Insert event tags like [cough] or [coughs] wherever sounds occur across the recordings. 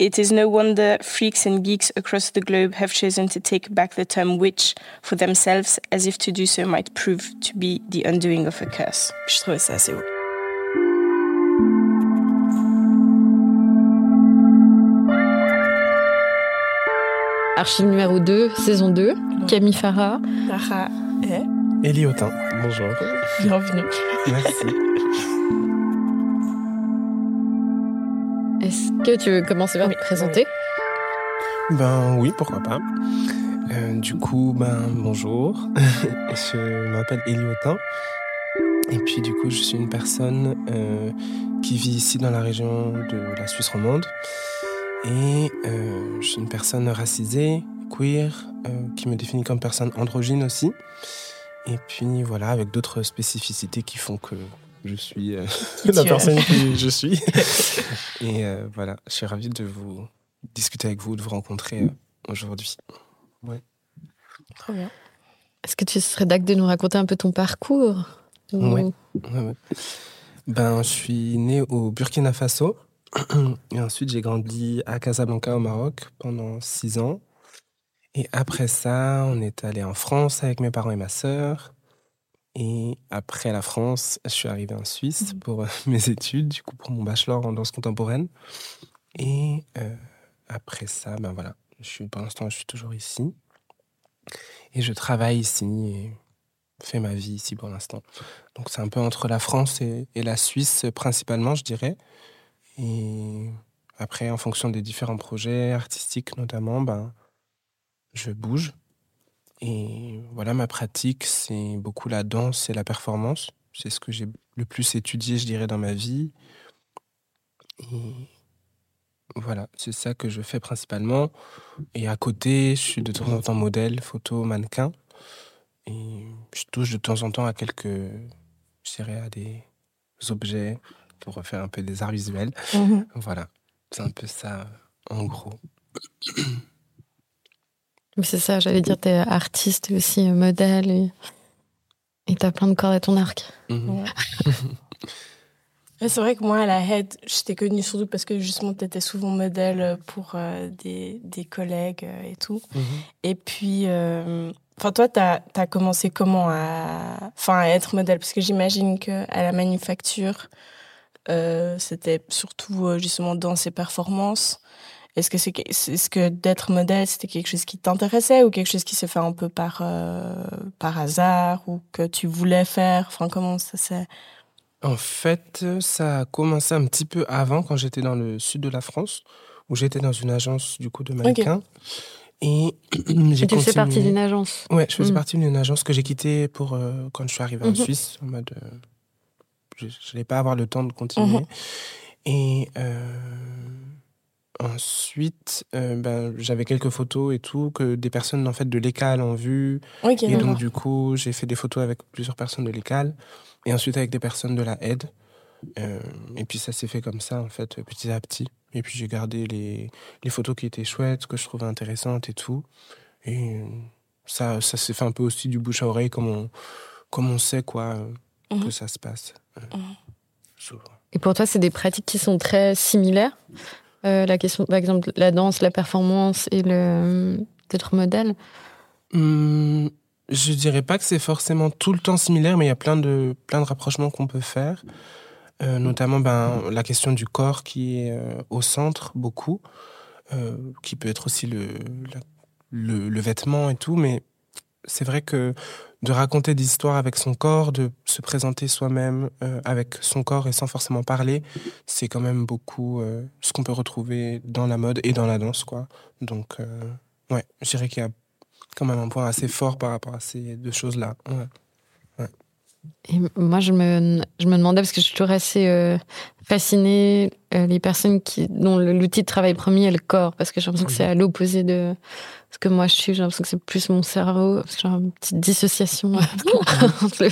It is no wonder freaks and geeks across the globe have chosen to take back the term witch for themselves as if to do so might prove to be the undoing of a curse. Je trouve ça assez beau. Archive numéro 2, saison 2, Camille Farah. Farah et Eliotin, bonjour. Bienvenue. Merci. Que tu veux commencer par te présenter Ben oui, pourquoi pas. Euh, du coup, ben bonjour. [laughs] je m'appelle Eliotin. Et puis du coup, je suis une personne euh, qui vit ici dans la région de la Suisse romande. Et euh, je suis une personne racisée, queer, qui me définit comme personne androgyne aussi. Et puis voilà, avec d'autres spécificités qui font que je suis euh, [laughs] la personne que [laughs] je suis. [laughs] Et euh, voilà, je suis ravi de vous discuter avec vous, de vous rencontrer euh, aujourd'hui. Ouais. Trop bien. Est-ce que tu serais d'accord de nous raconter un peu ton parcours? Oui. Ben, je suis né au Burkina Faso. Et ensuite, j'ai grandi à Casablanca, au Maroc, pendant six ans. Et après ça, on est allé en France avec mes parents et ma sœur. Et après la France, je suis arrivé en Suisse mmh. pour euh, [laughs] mes études, du coup pour mon bachelor en danse contemporaine. Et euh, après ça, ben voilà, je suis, pour l'instant, je suis toujours ici. Et je travaille ici et fais ma vie ici pour l'instant. Donc c'est un peu entre la France et, et, la Suisse principalement, je dirais. Et après, en fonction des différents projets artistiques notamment, ben, je bouge. Et voilà, ma pratique, c'est beaucoup la danse et la performance. C'est ce que j'ai le plus étudié, je dirais, dans ma vie. Et voilà, c'est ça que je fais principalement. Et à côté, je suis de temps en temps modèle, photo, mannequin. Et je touche de temps en temps à quelques, je dirais, à des objets pour faire un peu des arts visuels. Mhm. Voilà, c'est un peu ça, en gros. C'est ça, j'allais dire, t'es artiste aussi, modèle, et t'as plein de cordes à ton arc. Mhm. [laughs] c'est vrai que moi, à la Head, je t'ai connue surtout parce que justement, t'étais souvent modèle pour euh, des, des, collègues euh, et tout. Mhm. Et puis, euh, enfin, toi, t'as as commencé comment à, enfin, à être modèle? Parce que j'imagine qu'à la manufacture, c'était surtout justement dans ses performances. Est-ce que c'est est-ce que d'être modèle c'était quelque chose qui t'intéressait ou quelque chose qui s'est fait un peu par euh, par hasard ou que tu voulais faire? Enfin comment ça s'est En fait, ça a commencé un petit peu avant quand j'étais dans le sud de la France où j'étais dans une agence du coup de mannequins. Et [clears throat] j'ai Tu fais partie d'une agence Ouais, je faisais hmm. partie d'une agence que j'ai quittée pour euh, quand je suis arrivé en mhm. Suisse en mode euh, je n'allais pas avoir le temps de continuer. Mhm. Et Ensuite, euh, ben, j'avais quelques photos et tout que des personnes en fait de l'école ont vu. et donc du coup, j'ai fait des photos avec plusieurs personnes de l'école et ensuite avec des personnes de la aide. Euh, et puis ça s'est fait comme ça en fait, petit à petit. Et puis j'ai gardé les, les photos qui étaient chouettes, que je trouvais intéressantes et tout. Et ça, ça s'est fait un peu aussi du bouche à oreille, comme on, comme on sait quoi que mhm. ça se passe. Euh, mhm. Et pour toi, c'est des pratiques qui sont très similaires? Euh, la question, par exemple, la danse, la performance et le d'être modèle hum, Je dirais pas que c'est forcément tout le temps similaire, mais il y a plein de, plein de rapprochements qu'on peut faire. Euh, notamment ben, la question du corps qui est euh, au centre beaucoup, qui peut être aussi le, le, le, vêtement et tout, mais c'est vrai que de raconter des histoires avec son corps, de se présenter soi-même euh, avec son corps et sans forcément parler, c'est quand même beaucoup euh, ce qu'on peut retrouver dans la mode et dans la danse, quoi. Donc, euh, ouais, je dirais qu'il y a quand même un point assez fort par rapport à ces deux choses-là. Et moi, je me, je me demandais, parce que je suis toujours assez fascinée, les personnes qui, dont l'outil de travail premier est le corps, parce que j'ai l'impression que c'est à l'opposé de ce que moi je suis, j'ai l'impression que c'est plus mon cerveau, parce que j'ai une petite dissociation [laughs] entre le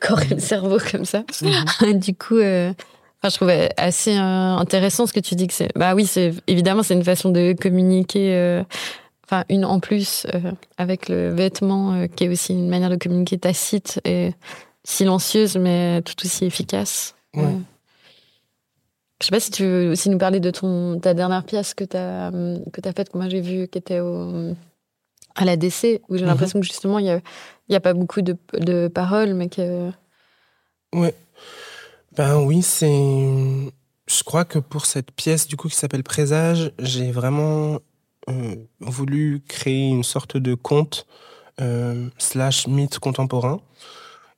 corps et le cerveau comme ça. [laughs] Du coup, euh, enfin, je trouvais assez euh, intéressant ce que tu dis que c'est. Bah oui, c'est évidemment c'est une façon de communiquer. Euh, enfin, une en plus avec le vêtement, qui est aussi une manière de communiquer tacite et silencieuse, mais tout aussi efficace. Je sais pas si tu veux aussi nous parler de ton, ta dernière pièce que tu as, que as faite, que moi j'ai vue, qui était au, à la DC, où j'ai mhm. l'impression que justement, il n'y a, y a pas beaucoup de, de paroles, mais que. Ouais. Ben oui, c'est. Je crois que pour cette pièce, du coup, qui s'appelle Présage, j'ai vraiment euh, voulu créer une sorte de conte euh, slash mythe contemporain.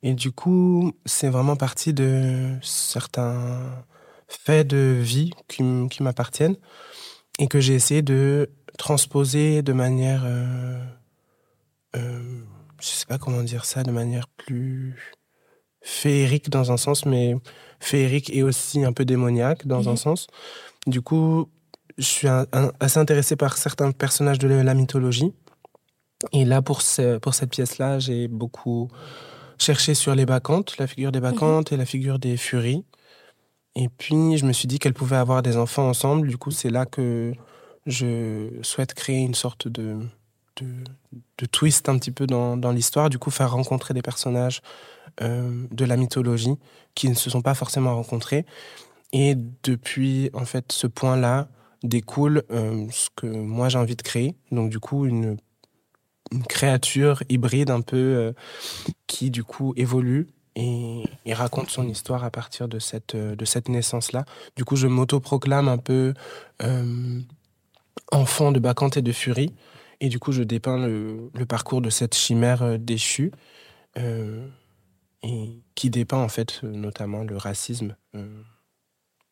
Et du coup, c'est vraiment parti de certains faits de vie qui, qui m'appartiennent et que j'ai essayé de transposer de manière, euh, euh, je sais pas comment dire ça, de manière plus féerique dans un sens, mais féerique et aussi un peu démoniaque dans un mhm. sens. Du coup, je suis assez intéressé par certains personnages de la mythologie. Et là, pour, ce, pour cette pièce-là, j'ai beaucoup cherché sur les bacchantes, la figure des bacchantes et la figure des furies. Et puis, je me suis dit qu'elles pouvaient avoir des enfants ensemble. Du coup, c'est là que je souhaite créer une sorte de, de, twist un petit peu dans, dans l'histoire. Du coup, faire rencontrer des personnages euh, de la mythologie qui ne se sont pas forcément rencontrés. Et depuis, en fait, ce point-là découle euh, ce que moi j'ai envie de créer. Donc, du coup, une, une créature hybride un peu euh, qui, du coup, évolue et, raconte son histoire à partir de cette, de cette naissance-là. Du coup, je m'autoproclame un peu enfant de Bacchante et de Furie. Et du coup, je dépeins le, parcours de cette chimère euh, déchue, euh, et qui dépeint en fait notamment le racisme euh,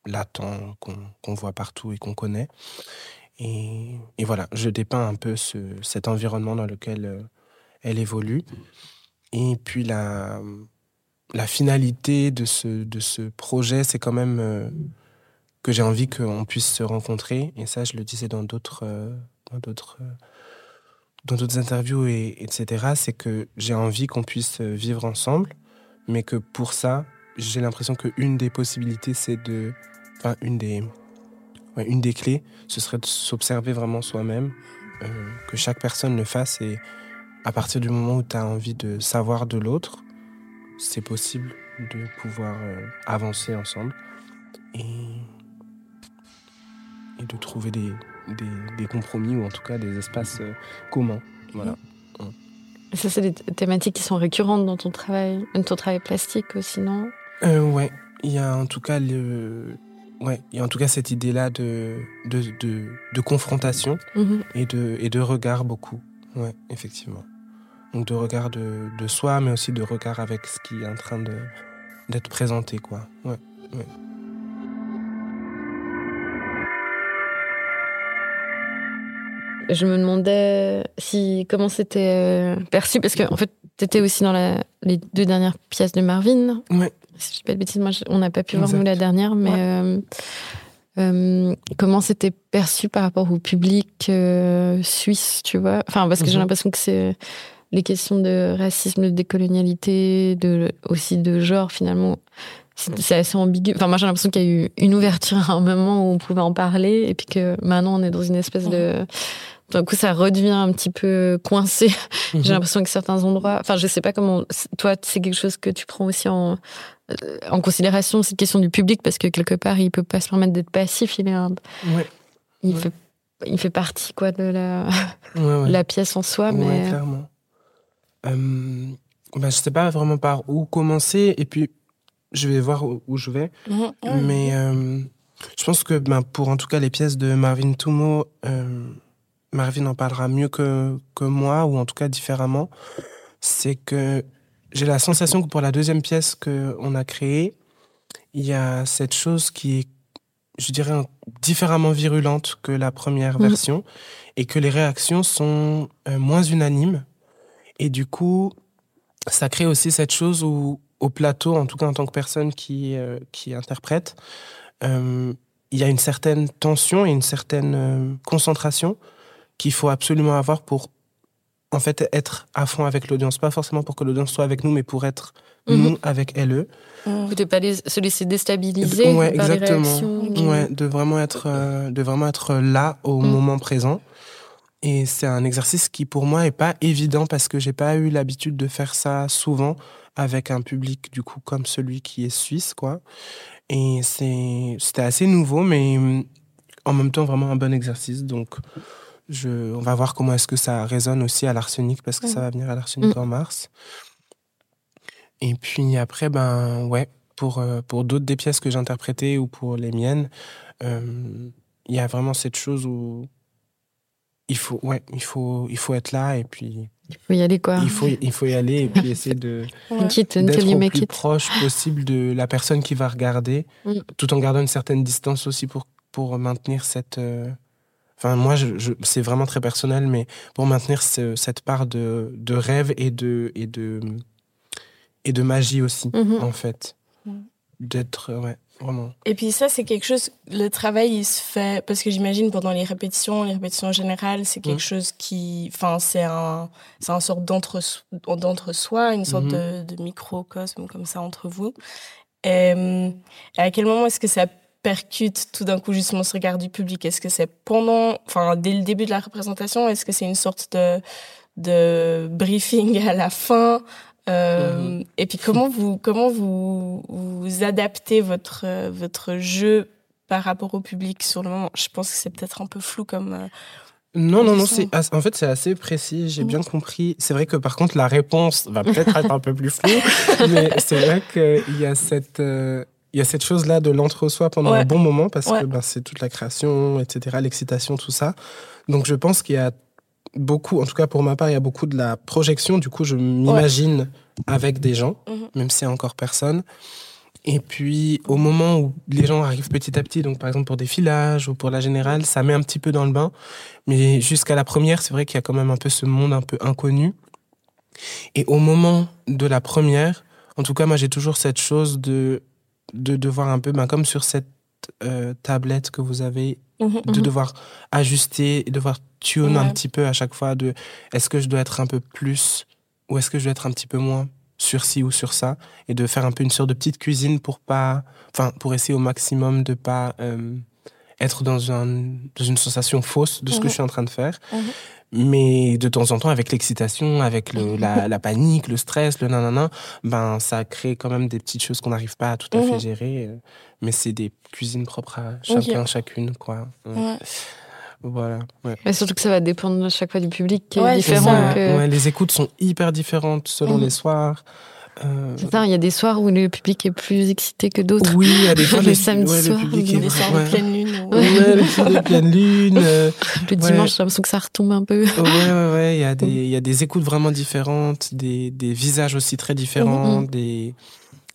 latent qu'on voit partout et qu'on connaît. Et, voilà, je dépeins un peu cet environnement dans lequel elle évolue. Et puis la, finalité de ce, projet, c'est quand même que j'ai envie qu'on puisse se rencontrer. Et ça, je le disais dans d'autres, euh, euh, interviews et etc. C'est que j'ai envie qu'on puisse vivre ensemble, mais que pour ça, j'ai l'impression qu'une des possibilités, c'est de, enfin une des, une des clés, ce serait de s'observer vraiment soi-même, euh, que chaque personne le fasse et à partir du moment où tu as envie de savoir de l'autre, c'est possible de pouvoir avancer ensemble. Et et de trouver des, des, compromis ou en tout cas des espaces euh, communs. Voilà. Et ça, c'est des thématiques qui sont récurrentes dans ton travail, dans ton travail plastique aussi, non? Euh, Ouais, il y a en tout cas le, ouais, il y a en tout cas cette idée-là de, de, de, de confrontation mhm. et, de, et de regard beaucoup. Ouais, effectivement. Donc de regard de, de soi, mais aussi de regard avec ce qui est en train d'être présenté, quoi. Ouais, ouais. Je me demandais si comment c'était euh, perçu parce que en fait tu étais aussi dans la, les deux dernières pièces de Marvin. Ouais. Si je dis pas de bêtises, moi on n'a pas pu voir nous la dernière, mais euh, euh, comment c'était perçu par rapport au public suisse, tu vois? Enfin parce que j'ai mhm. l'impression que c'est les questions de racisme, de décolonialité, de aussi de genre finalement c'est assez ambigu. Enfin, moi, j'ai l'impression qu'il y a eu une ouverture à un moment où on pouvait en parler, et puis que maintenant, on est dans une espèce de. Du coup, ça redevient un petit peu coincé. [laughs] J'ai mhm. l'impression que certains endroits. Enfin, je sais pas comment. Toi, c'est quelque chose que tu prends aussi en, en considération, cette question du public, parce que quelque part, il peut pas se permettre d'être passif. Il est un. Il, Fait, il fait partie, quoi, de la, [laughs] la pièce en soi. mais... clairement. Euh, bah, je sais pas vraiment par où commencer. Et puis, je vais voir où, je vais. Mhm. Mais euh, je pense que ben, pour en tout cas les pièces de Marvin euh, Marvin en parlera mieux que, que moi, ou en tout cas différemment. C'est que j'ai la sensation que pour la deuxième pièce qu'on a créée, il y a cette chose qui est, je dirais, différemment virulente que la première mhm. version, et que les réactions sont euh, moins unanimes. Et du coup, ça crée aussi cette chose où au plateau, en tout cas en tant que personne qui, euh, qui interprète, euh, il y a une certaine tension et une certaine euh, concentration qu'il faut absolument avoir pour en fait être à fond avec l'audience. Pas forcément pour que l'audience soit avec nous, mais pour être mhm. nous avec elle. Mmh. De pas se laisser déstabiliser ouais, exactement. Ouais, de vraiment être, de vraiment être là au mhm. moment présent. Et c'est un exercice qui pour moi est pas évident parce que j'ai pas eu l'habitude de faire ça souvent avec un public du coup comme celui qui est suisse quoi. Et c'était assez nouveau, mais en même temps vraiment un bon exercice. Donc, je, on va voir comment est-ce que ça résonne aussi à l'arsenic, parce que ça va venir à l'arsenic mm. en mars. Et puis après, ben ouais, pour, euh, pour d'autres des pièces que j'interprétais ou pour les miennes, euh, il y a vraiment cette chose où il faut, ouais, il faut, il faut être là et puis. Il faut y aller quoi. Il faut, il faut y aller et puis essayer de [laughs] d'être au plus proche possible de la personne qui va regarder, mm. tout en gardant une certaine distance aussi pour pour maintenir cette. Euh, enfin, moi, je, c'est vraiment très personnel, mais pour maintenir cette part de, de rêve et de et de et de magie aussi, mm-hmm. en fait, d'être ouais. Et puis ça, c'est quelque chose, le travail, il se fait, parce que j'imagine pendant les répétitions, les répétitions générales, c'est quelque chose qui, enfin, c'est un, c'est sorte d'entre-soi, une sorte mhm. de, microcosme comme ça entre vous. Et, à quel moment est-ce que ça percute tout d'un coup justement ce regard du public? Est-ce que c'est pendant, enfin, dès le début de la représentation Est-ce que c'est une sorte de, de briefing à la fin? Euh. Et puis comment vous comment vous, vous adaptez votre votre jeu par rapport au public sur le moment? Je pense que c'est peut-être un peu flou comme. Euh, non, non, non, c'est en fait c'est assez précis, j'ai bien compris. C'est vrai que par contre la réponse va peut-être être un peu plus floue, [laughs] mais c'est vrai qu'il y a cette euh, il y a cette chose là de l'entre-soi pendant un bon moment parce que ben, c'est toute la création, etc., l'excitation, tout ça. Donc je pense qu'il y a beaucoup, en tout cas pour ma part, il y a beaucoup de la projection. Du coup, je m'imagine avec des gens, mhm. même s'il n'y a encore personne. Et puis, au moment où les gens arrivent petit à petit, donc par exemple pour des filages ou pour la générale, ça met un petit peu dans le bain. Mais jusqu'à la première, c'est vrai qu'il y a quand même un peu ce monde un peu inconnu. Et au moment de la première, en tout cas, moi j'ai toujours cette chose de, de devoir un peu, ben, comme sur cette euh, tablette que vous avez, mhm, de mhm. devoir ajuster, de devoir tune un petit peu à chaque fois de est-ce que je dois être un peu plus ou est-ce que je dois être un petit peu moins sur ci ou sur ça et de faire un peu une sorte de petite cuisine pour pas enfin pour essayer au maximum de pas euh, être dans, un, dans une sensation fausse de ce que mhm. je suis en train de faire. Mais de temps en temps avec l'excitation avec le, la, [laughs] la, panique le stress le nanana ben ça crée quand même des petites choses qu'on n'arrive pas à tout à fait mhm. gérer mais c'est des cuisines propres à chacun chacune quoi voilà. Mais surtout que ça va dépendre à chaque fois du public qui est différent. les écoutes sont hyper différentes selon les soirs. Euh... il y a des soirs où le public est plus excité que d'autres. Oui, il y a des [laughs] fois le samedi soir, le public est des soirs de pleine lune. Ouais, le soir de pleine lune. Euh, le dimanche, j'ai l'impression que ça retombe un peu. Ouais, ouais, ouais. Il y a des, il y a des écoutes vraiment différentes, des, des visages aussi très différents, mm, mm. des,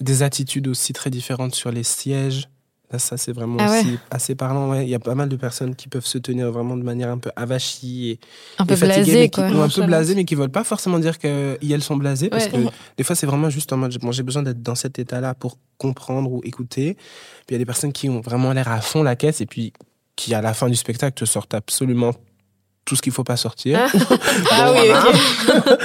des attitudes aussi très différentes sur les sièges ça, c'est vraiment ah aussi assez parlant. Ouais. Il y a pas mal de personnes qui peuvent se tenir vraiment de manière un peu avachie et, un peu. Ou un peu blasées, mais qui ne veulent pas forcément dire qu'elles sont blasées. Parce que des fois, c'est vraiment juste en mode j'ai besoin d'être dans cet état-là pour comprendre ou écouter. Puis il y a des personnes qui ont vraiment l'air à fond la caisse et puis qui, à la fin du spectacle, te sortent absolument tout ce qu'il faut pas sortir. Ah, [laughs] ah oui, ok.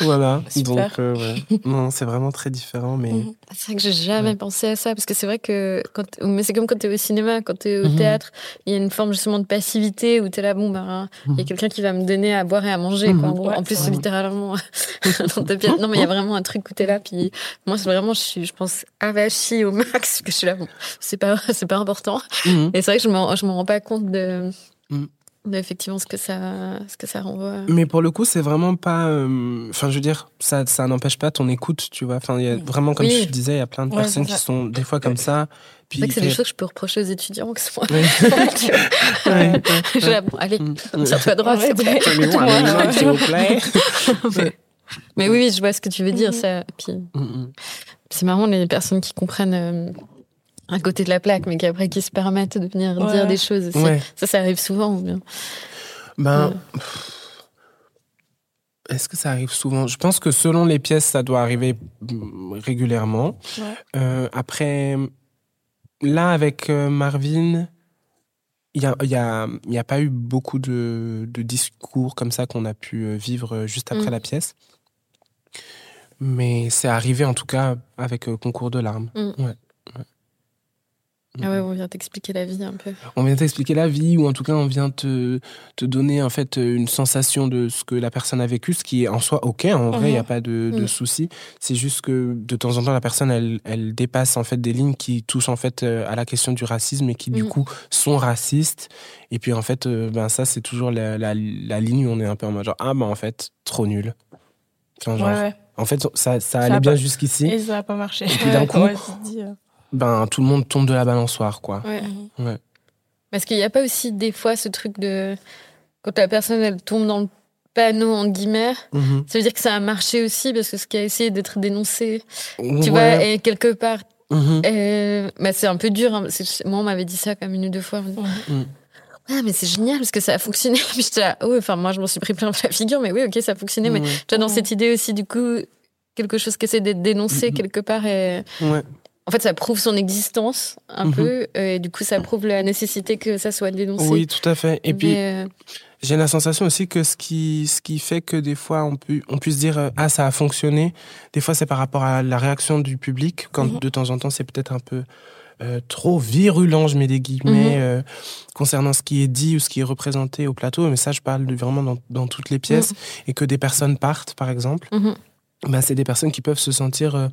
[laughs] voilà. Donc, euh, ouais. non, c'est vraiment très différent. Mais... Mhm. C'est vrai que j'ai jamais pensé à ça, parce que c'est vrai que, quand mais c'est comme quand tu es au cinéma, quand tu es au mhm. théâtre, il y a une forme justement de passivité où tu es là, bon, ben, il y a mhm. quelqu'un qui va me donner à boire et à manger. Quoi. En, plus, littéralement, [laughs] non, mais il y a vraiment un truc où tu es là. Puis moi, c'est vraiment, je suis, je pense, avachie au max, que je suis là, bon, c'est pas, c'est pas important. Et c'est vrai que je me, je me rends pas compte de effectivement ce que ça ce que ça renvoie. Mais pour le coup c'est vraiment pas euh, enfin je veux dire ça ça n'empêche pas ton écoute tu vois. Enfin il y a vraiment comme je disais il y a plein de personnes qui sont des fois comme ça puis c'est des choses que je peux reprocher aux étudiants que ce [laughs] ouais. [laughs] [laughs] je bon, allez mm. tire-toi droit s'il vous plaît. Mais, oui je vois ce que tu veux dire mm-hmm. ça puis mm, mm. c'est marrant les personnes qui comprennent euh, à côté de la plaque, mais qu'après qui se permettent de venir dire des choses. Ça, ça arrive souvent bien Ben. Est-ce que ça arrive souvent? Je pense que selon les pièces, ça doit arriver mm, régulièrement. Euh, après, là, avec euh, Marvin, il n'y a, y a, y a, pas eu beaucoup de, de discours comme ça qu'on a pu euh, vivre juste après mm. la pièce. Mais c'est arrivé en tout cas avec Concours de larmes. Mm. Ouais. Ah ouais, on vient t'expliquer la vie un peu. On vient t'expliquer la vie, ou en tout cas, on vient te, te donner en fait une sensation de ce que la personne a vécu, ce qui est en soi ok. En vrai, il n'y a mhm. pas de, de mm. souci. C'est juste que de temps en temps, la personne, elle, elle, dépasse en fait des lignes qui touchent en fait euh, à la question du racisme et qui du mm. coup sont racistes. Et puis en fait, euh, ben ça, c'est toujours la, la, ligne où on est un peu en mode genre ah ben en fait, trop nul. En fait, ça, ça, allait bien jusqu'ici. Et ça n'a pas marché. Et puis d'un coup, ben, tout le monde tombe de la balançoire, quoi. Ouais. ouais. Parce qu'il n'y a pas aussi des fois ce truc de. Quand la personne, elle tombe dans le panneau, en guillemets, mhm. ça veut dire que ça a marché aussi, parce que ce qui a essayé d'être dénoncé, tu vois, et quelque part. Bah, c'est un peu dur. Hein, moi, on m'avait dit ça comme une ou deux fois. Mhm. Ah, mais c'est génial parce que ça a fonctionné. [laughs] Puis j'étais là, oui, enfin, moi, je m'en suis pris plein la figure, mais oui, ok, ça a fonctionné. Mais tu vois, dans cette idée aussi, du coup, quelque chose qui essaie d'être dénoncé quelque part. Et, ouais en fait, ça prouve son existence un mhm. peu, euh, et du coup, ça prouve la nécessité que ça soit dénoncé. Oui, tout à fait. Et puis, euh, j'ai la sensation aussi que ce qui, ce qui fait que des fois, on, peut, on puisse dire euh, Ah, ça a fonctionné, des fois, c'est par rapport à la réaction du public, quand mhm. de temps en temps, c'est peut-être un peu. trop virulent, je mets des guillemets, mhm. concernant ce qui est dit ou ce qui est représenté au plateau. Mais ça, je parle vraiment dans, dans toutes les pièces. Et que des personnes partent, par exemple. Ben, c'est des personnes qui peuvent se sentir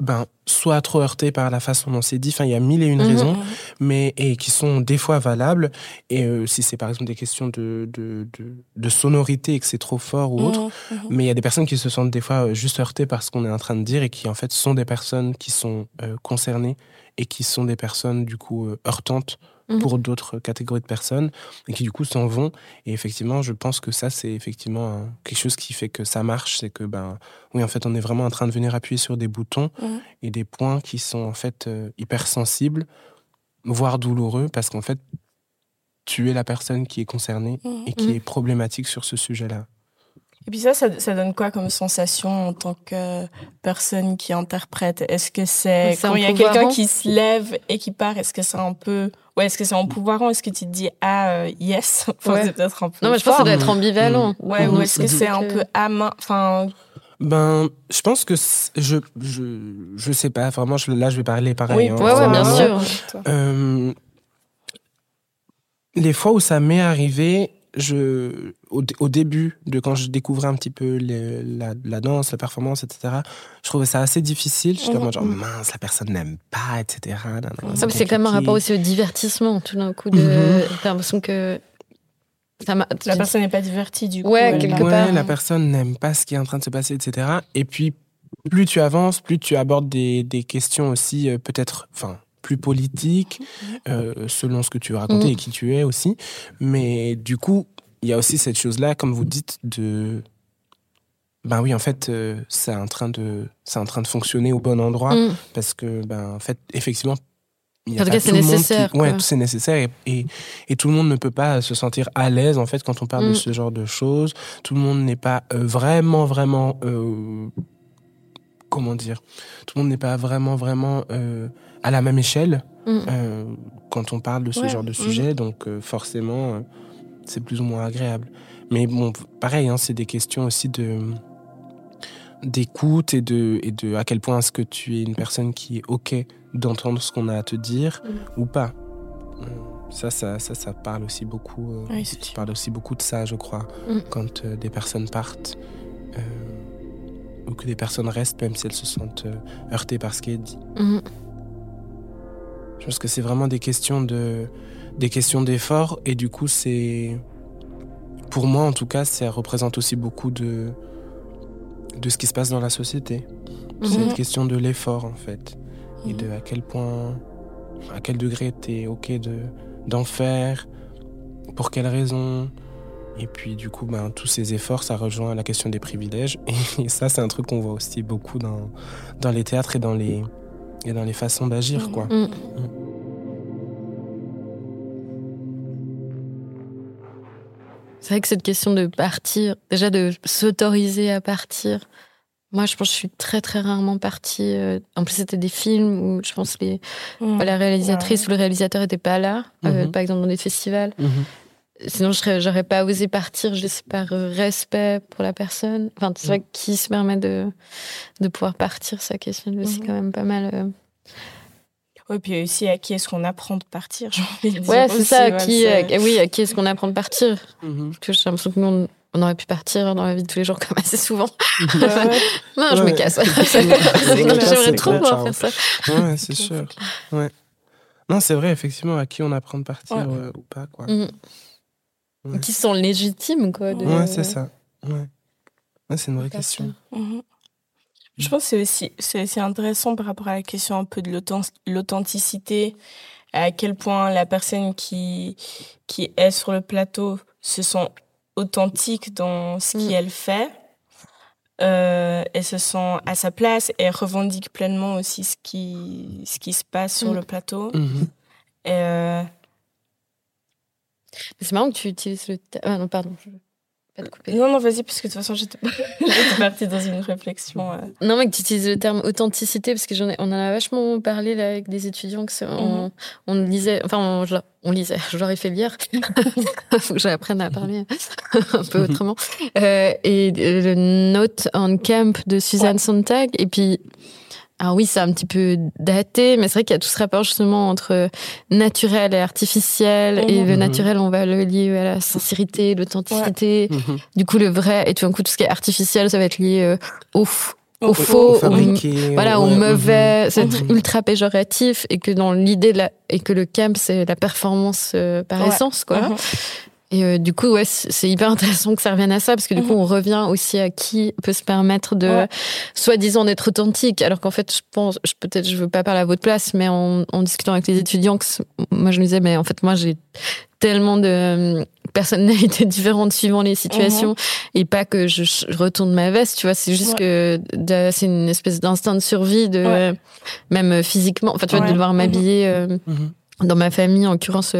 ben, soit trop heurté par la façon dont c'est dit. Enfin, il y a mille et une mhm, raisons, mhm. mais et qui sont des fois valables. Et euh, si c'est par exemple des questions de, de, de, sonorité et que c'est trop fort ou autre, mhm, mais il y a des personnes qui se sentent des fois euh, juste heurtées par ce qu'on est en train de dire et qui en fait sont des personnes qui sont euh, concernées et qui sont des personnes du coup heurtantes Mhm. pour d'autres catégories de personnes et qui du coup s'en vont. Et effectivement, je pense que ça, c'est effectivement quelque chose qui fait que ça marche. C'est que, ben, oui, en fait, on est vraiment en train de venir appuyer sur des boutons mhm. et des points qui sont en fait euh, hyper sensibles, voire douloureux, parce qu'en fait, tu es la personne qui est concernée mhm. et qui est problématique sur ce sujet-là. Et puis ça, ça, donne quoi comme sensation en tant que personne qui interprète? Est-ce que c'est quand il y a quelqu'un qui se lève et qui part, est-ce que c'est un peu Ouais, est-ce que c'est empouvoirant Est-ce que tu te dis ah euh, yes enfin, c'est peut-être un peu Non, mais je pense que ça doit être ambivalent. Mm. Ouais, ou est-ce que c'est un peu à main Enfin. Ben, je pense que je je je sais pas. Vraiment, je, là, je vais parler pareil. Oui, hein, ouais, bien sûr. Euh, les fois où ça m'est arrivé, je, au, début de quand je découvrais un petit peu la, la, danse, la performance, etc., je trouvais ça assez difficile. J'étais en mode genre, mince, la personne n'aime pas, etc. c'est quand même un rapport aussi au divertissement, tout d'un coup. De... Mm l'impression que. la personne n'est pas divertie, du coup. Ouais, quelque part. la personne n'aime pas ce qui est en train de se passer, etc. Et puis, plus tu avances, plus tu abordes des, des questions aussi, euh, peut-être, enfin, plus politique, euh, selon ce que tu veux raconter mm. et qui tu es aussi. Mais du coup, il y a aussi cette chose-là, comme vous dites, de ben oui, en fait, euh, c'est en train de, c'est en train de fonctionner au bon endroit mm. parce que, ben, en fait, effectivement, il y a en tout cas, c'est nécessaire. Ouais, c'est nécessaire et, et, tout le monde ne peut pas se sentir à l'aise en fait quand on parle de mm. ce genre de choses. Tout le monde n'est pas euh, vraiment, vraiment, comment dire, tout le monde n'est pas vraiment, vraiment à la même échelle mm. euh, quand on parle de ce genre de sujet. Donc euh, forcément, euh, c'est plus ou moins agréable. Mais bon, pareil, hein, c'est des questions aussi de d'écoute et de, et de à quel point est-ce que tu es une personne qui est OK d'entendre ce qu'on a à te dire mm. ou pas. Ça, ça, ça, ça, parle aussi beaucoup. Oui, parle aussi beaucoup de ça, je crois, mm. quand des personnes partent ou que des personnes restent, même si elles se sentent heurtées par ce qui est dit. Je pense que c'est vraiment des questions de des questions d'effort et du coup c'est pour moi en tout cas ça représente aussi beaucoup de de ce qui se passe dans la société. C'est une mhm. question de l'effort en fait et de à quel point à quel degré tu es OK de d'en faire pour quelles raisons et puis du coup ben tous ces efforts ça rejoint la question des privilèges [laughs] et ça c'est un truc qu'on voit aussi beaucoup dans dans les théâtres et dans les et dans les façons d'agir, quoi. Mm. C'est vrai que cette question de partir, déjà de s'autoriser à partir, moi je pense que je suis très très rarement partie. Euh, en plus c'était des films où je pense les, mm. la réalisatrice ou le réalisateur n'était pas là, euh, mm-hmm. par exemple dans des festivals. Mm-hmm. Sinon, je n'aurais pas osé partir, je sais, par respect pour la personne. Enfin, c'est vrai qui se permet de, de pouvoir partir, ça questionne aussi quand même pas mal. Euh. Oui, puis aussi à qui est-ce qu'on apprend de partir, [laughs] Ouais, c'est ça. qui, oui, à qui est-ce qu'on apprend de partir mm-hmm. Parce que j'ai l'impression que nous, on, aurait pu partir dans la vie de tous les jours [laughs] comme assez souvent. [laughs] non, je me casse. J'aimerais trop pouvoir faire ça. Ouais, c'est sûr. Ouais. Non, c'est vrai, effectivement, à qui on apprend de partir euh, ou pas, quoi. Mm. Qui sont légitimes, quoi. Ouais, c'est ça. Ouais. c'est une vraie question. Je pense que c'est aussi, c'est intéressant par rapport à la question un peu de l'authenticité, à quel point la personne qui, qui est sur le plateau se sent authentique dans ce mm. qu'elle fait. Euh, elle se sent à sa place et revendique pleinement aussi ce qui, ce qui se passe sur mm. le plateau. Mm-hmm. Euh, c'est marrant que tu utilises le... Ah non, pardon. Non, non, vas-y, parce que de toute façon, j'étais [laughs] partie dans une réflexion. Euh. Non, mais que tu utilises le terme authenticité, parce que j'en ai, on en a vachement parlé là, avec des étudiants, que on, mhm. on, lisait, enfin, on, on lisait, je leur ai fait lire. [laughs] Faut que j'apprenne à parler [laughs] un peu autrement. Euh, et le Note on Camp de Suzanne Sontag, et puis alors oui, c'est un petit peu daté, mais c'est vrai qu'il y a tout ce rapport justement entre naturel et artificiel. Et le mhm. naturel, on va le lier à la sincérité, l'authenticité. Mhm. Du coup, le vrai, et tout d'un coup, tout ce qui est artificiel, ça va être lié euh, au, au faux, au, voilà, au mauvais, c'est mhm. ultra péjoratif et que dans l'idée et que le camp c'est la performance euh, par essence quoi. Et euh, du coup, ouais, c'est hyper intéressant que ça revienne à ça, parce que du coup, mhm. on revient aussi à qui peut se permettre de, soi-disant, d'être authentique, alors qu'en fait, je pense, je, peut-être, je veux pas parler à votre place, mais en, en discutant avec les étudiants, que moi, je me disais, mais en fait, moi, j'ai tellement de euh, personnalités [laughs] différentes suivant les situations, mhm. et pas que je, retourne ma veste, tu vois, c'est juste que c'est une espèce d'instinct de survie, de même physiquement, enfin, tu vois, de devoir m'habiller. Euh, mhm. Dans ma famille, en l'occurrence,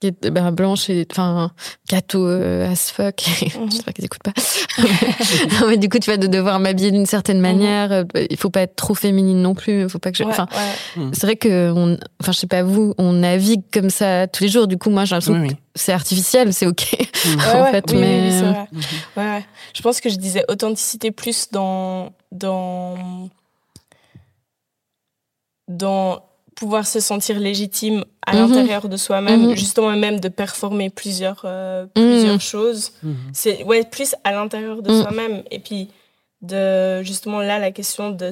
qui est ben, blanche et enfin gâteau euh, as fuck. [laughs] Mhm. j'espère qu'ils écoutent pas. [laughs] Non, mais du coup tu vas de devoir m'habiller d'une certaine mhm. manière. Euh, il faut pas être trop féminine non plus. Il faut pas que je enfin mhm. c'est vrai que on enfin je sais pas vous on navigue comme ça tous les jours. Du coup moi j'ai l'impression que c'est artificiel c'est ok. [laughs] En fait oui, mais c'est vrai. Ouais, je pense que je disais authenticité plus dans dans dans pouvoir se sentir légitime à mhm. l'intérieur de soi-même, mhm. justement même de performer plusieurs, euh, plusieurs mhm. choses. C'est ouais, plus à l'intérieur de soi-même. Et puis, de, justement là, la question de...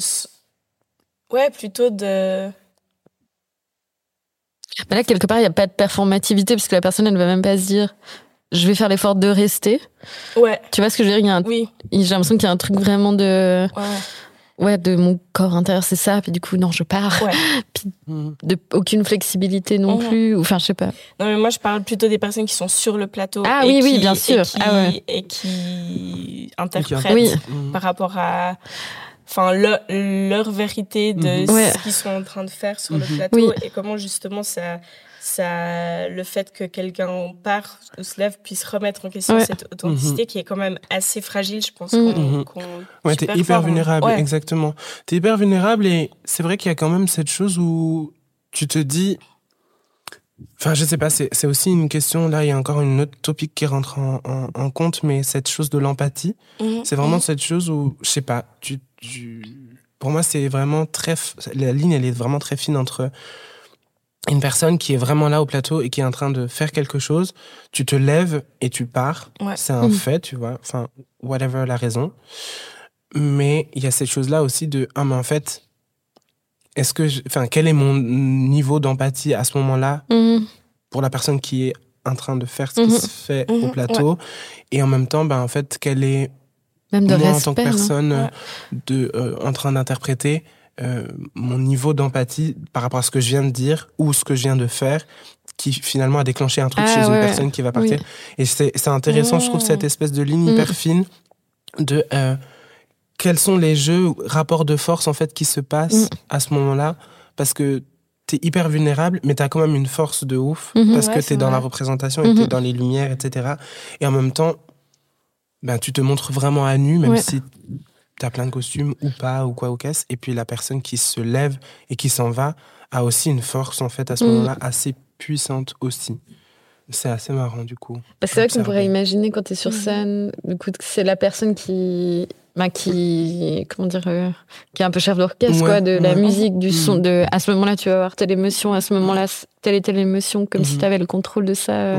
Ouais, plutôt de... Mais là, quelque part, il n'y a pas de performativité, parce que la personne, elle ne va même pas se dire je vais faire l'effort de rester. Ouais. Tu vois ce que je veux dire? Oui. J'ai l'impression qu'il y a un truc vraiment de... Ouais ouais, de mon corps intérieur, c'est ça. Puis du coup, non, je pars. [laughs] puis de, aucune flexibilité non mhm. plus. Enfin, je sais pas. Non, mais moi, je parle plutôt des personnes qui sont sur le plateau. Ah oui, oui, bien sûr. Et qui, ah et qui interprètent par rapport à enfin leur vérité de mhm. ce qu'ils sont en train de faire sur le mhm. plateau et comment justement ça ça, le fait que quelqu'un part ou se lève puisse remettre en question cette authenticité mhm. qui est quand même assez fragile, je pense. Mhm. ouais, t'es hyper vulnérable, exactement. T'es hyper vulnérable et c'est vrai qu'il y a quand même cette chose où tu te dis, Enfin, je sais pas, c'est aussi une question. Là, il y a encore une autre topic qui rentre en, en, compte, mais cette chose de l'empathie, mhm. c'est vraiment cette chose où, je sais pas, tu, tu... pour moi, c'est vraiment très. La ligne, elle est vraiment très fine entre une personne qui est vraiment là au plateau et qui est en train de faire quelque chose, tu te lèves et tu pars. C'est un mmh. fait, tu vois. Enfin, whatever la raison. Mais il y a cette chose-là aussi de, ah, mais en fait, est-ce que, enfin, quel est mon niveau d'empathie à ce moment-là mmh. pour la personne qui est en train de faire ce qui mmh. se fait au plateau? Et en même temps, ben, en fait, quelle est même de moi en tant que personne de, euh, en train d'interpréter euh, mon niveau d'empathie par rapport à ce que je viens de dire ou ce que je viens de faire qui finalement a déclenché un truc ah chez une personne qui va partir. Et c'est intéressant, je trouve, cette espèce de ligne hyper mm. fine de euh, quels sont les jeux, rapports de force en fait qui se passent mm. à ce moment-là? Parce que t'es hyper vulnérable, mais t'as quand même une force de ouf mm-hmm. parce que t'es dans la représentation et t'es mm-hmm. dans les lumières, etc. Et en même temps, ben, tu te montres vraiment à nu, même si t'as plein de costumes ou pas, ou quoi ou qu'est-ce. Et puis la personne qui se lève et qui s'en va a aussi une force, en fait, à ce mm. moment-là, assez puissante aussi. c'est assez marrant du coup. Parce que c'est vrai qu'on pourrait imaginer quand tu es sur mhm. scène, du coup, c'est la personne qui, bah, qui, comment dire, euh, qui est un peu chef d'orchestre, quoi, de la musique, du son. Mhm. De, à ce moment-là, tu vas avoir telle émotion, à ce moment-là, telle et telle émotion, comme si tu avais le contrôle de ça.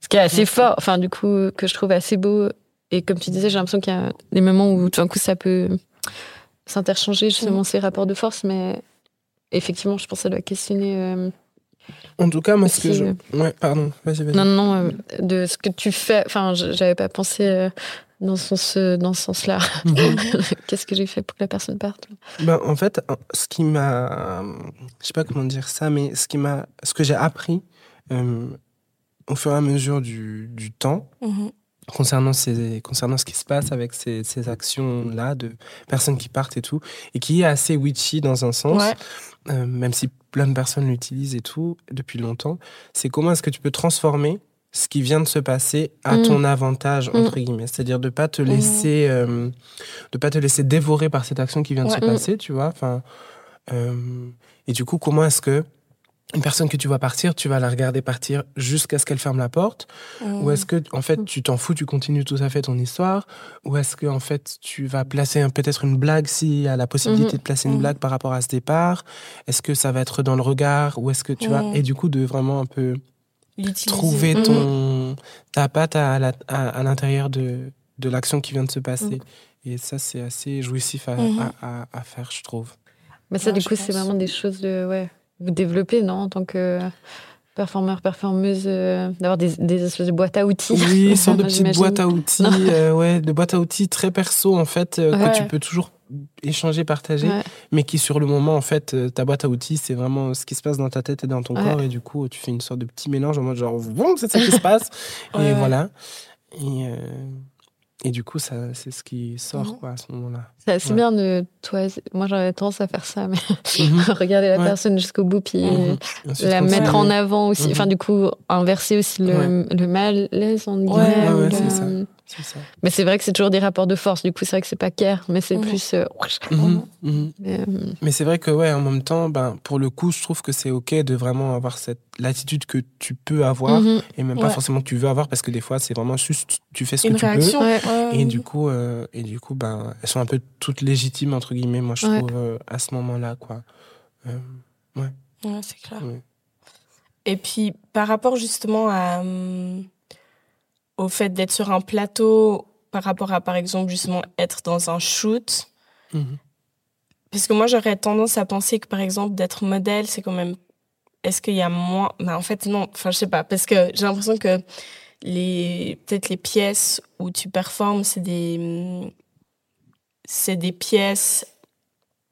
Ce qui est assez fort, enfin, du coup, que je trouve assez beau. Et comme tu disais, j'ai l'impression qu'il y a des moments où tout d'un coup, ça peut s'interchanger justement ces rapports de force, mais effectivement, je pense que ça doit questionner. Euh, en tout cas, moi, ce que je. Ouais, pardon, vas-y, vas-y. Non, non, euh, de ce que tu fais. Enfin, j'avais pas pensé euh, dans ce sens, dans ce sens-là. Mhm. [laughs] Qu'est-ce que j'ai fait pour que la personne parte ben, En fait, ce qui m'a. Je sais pas comment dire ça, mais ce, qui m'a, ce que j'ai appris au fur et à mesure du, du temps, mhm concernant, ces, concernant ce qui se passe avec ces, ces actions-là de personnes qui partent et tout, et qui est assez witchy dans un sens, euh, même si plein de personnes l'utilisent et tout depuis longtemps, c'est comment est-ce que tu peux transformer ce qui vient de se passer à mm. ton avantage mm. entre guillemets c'est-à-dire de pas te mm. laisser euh, de pas te laisser dévorer par cette action qui vient de se passer tu vois enfin euh, et du coup comment est-ce que une personne que tu vois partir, tu vas la regarder partir jusqu'à ce qu'elle ferme la porte Ou est-ce que, en fait, tu t'en fous, tu continues tout à fait ton histoire Ou est-ce que, en fait, tu vas placer peut-être une blague s'il y a la possibilité mhm. de placer une blague par rapport à ce départ? Est-ce que ça va être dans le regard Ou est-ce que tu vas. Et du coup, de vraiment un peu trouver ton, ta patte à, à, l'intérieur de, de l'action qui vient de se passer. Et ça, c'est assez jouissif à, à, faire, je trouve. Mais ça, du coup, c'est vraiment des choses de. Ouais vous développez, non, en tant que performeur, performeuse, euh, d'avoir des, des, espèces de boîtes à outils. Oui, [laughs] sont de petites boîtes à outils, euh, ouais, de boîtes à outils très perso en fait, euh, que tu peux toujours échanger, partager, mais qui sur le moment en fait, ta boîte à outils, c'est vraiment ce qui se passe dans ta tête et dans ton corps, et du coup, tu fais une sorte de petit mélange en mode genre, bon, c'est ça qui se passe, [laughs] et voilà. Et et du coup, ça, c'est ce qui sort mhm. quoi, à ce moment-là. C'est assez bien de. Toi, moi, j'aurais tendance à faire ça, mais mhm. [laughs] regarder la personne jusqu'au bout, puis mhm. la mettre en avant aussi. Enfin, du coup, inverser aussi le, le malaise en guillemets. Ouais, c'est ça. Mais c'est vrai que c'est toujours des rapports de force. Du coup, c'est vrai que c'est pas care, mais c'est plus. Euh, mhm, mhm. Euh, mais, c'est vrai que, ouais, en même temps, ben, pour le coup, je trouve que c'est OK de vraiment avoir cette l'attitude que tu peux avoir mhm. et même pas forcément que tu veux avoir parce que des fois, c'est vraiment juste tu fais ce que tu peux. Et du coup, euh, et du coup, ben, elles sont un peu toutes légitimes, entre guillemets, moi, je trouve, à ce moment-là, quoi. ouais. Ouais, c'est clair. Et puis, par rapport justement à. Hum, au fait d'être sur un plateau par rapport à, par exemple, justement, être dans un shoot. Mhm. Parce que moi, j'aurais tendance à penser que, par exemple, d'être modèle, c'est quand même. Est-ce qu'il y a moins. Mais en fait, non. Enfin, je sais pas. Parce que j'ai l'impression que les peut-être les pièces où tu performes, c'est des. C'est des pièces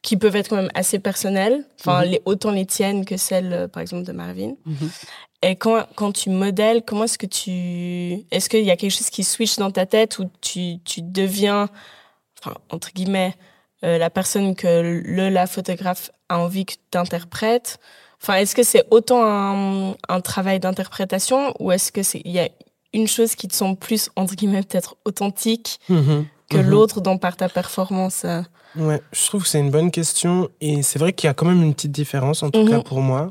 qui peuvent être quand même assez personnelles. Enfin, mhm. les, autant les tiennes que celles, par exemple, de Marvin. Mhm. Et quand, quand tu modèles, comment est-ce que tu... Est-ce qu'il y a quelque chose qui switch dans ta tête où tu, tu deviens, enfin, entre guillemets, euh, la personne que le, la photographe a envie que tu interprètes Enfin, est-ce que c'est autant un, un travail d'interprétation ou est-ce que c'est il y a une chose qui te semble plus entre guillemets peut-être authentique mm-hmm. que l'autre dans par ta performance euh? Ouais, je trouve que c'est une bonne question et c'est vrai qu'il y a quand même une petite différence en tout mm-hmm. cas pour moi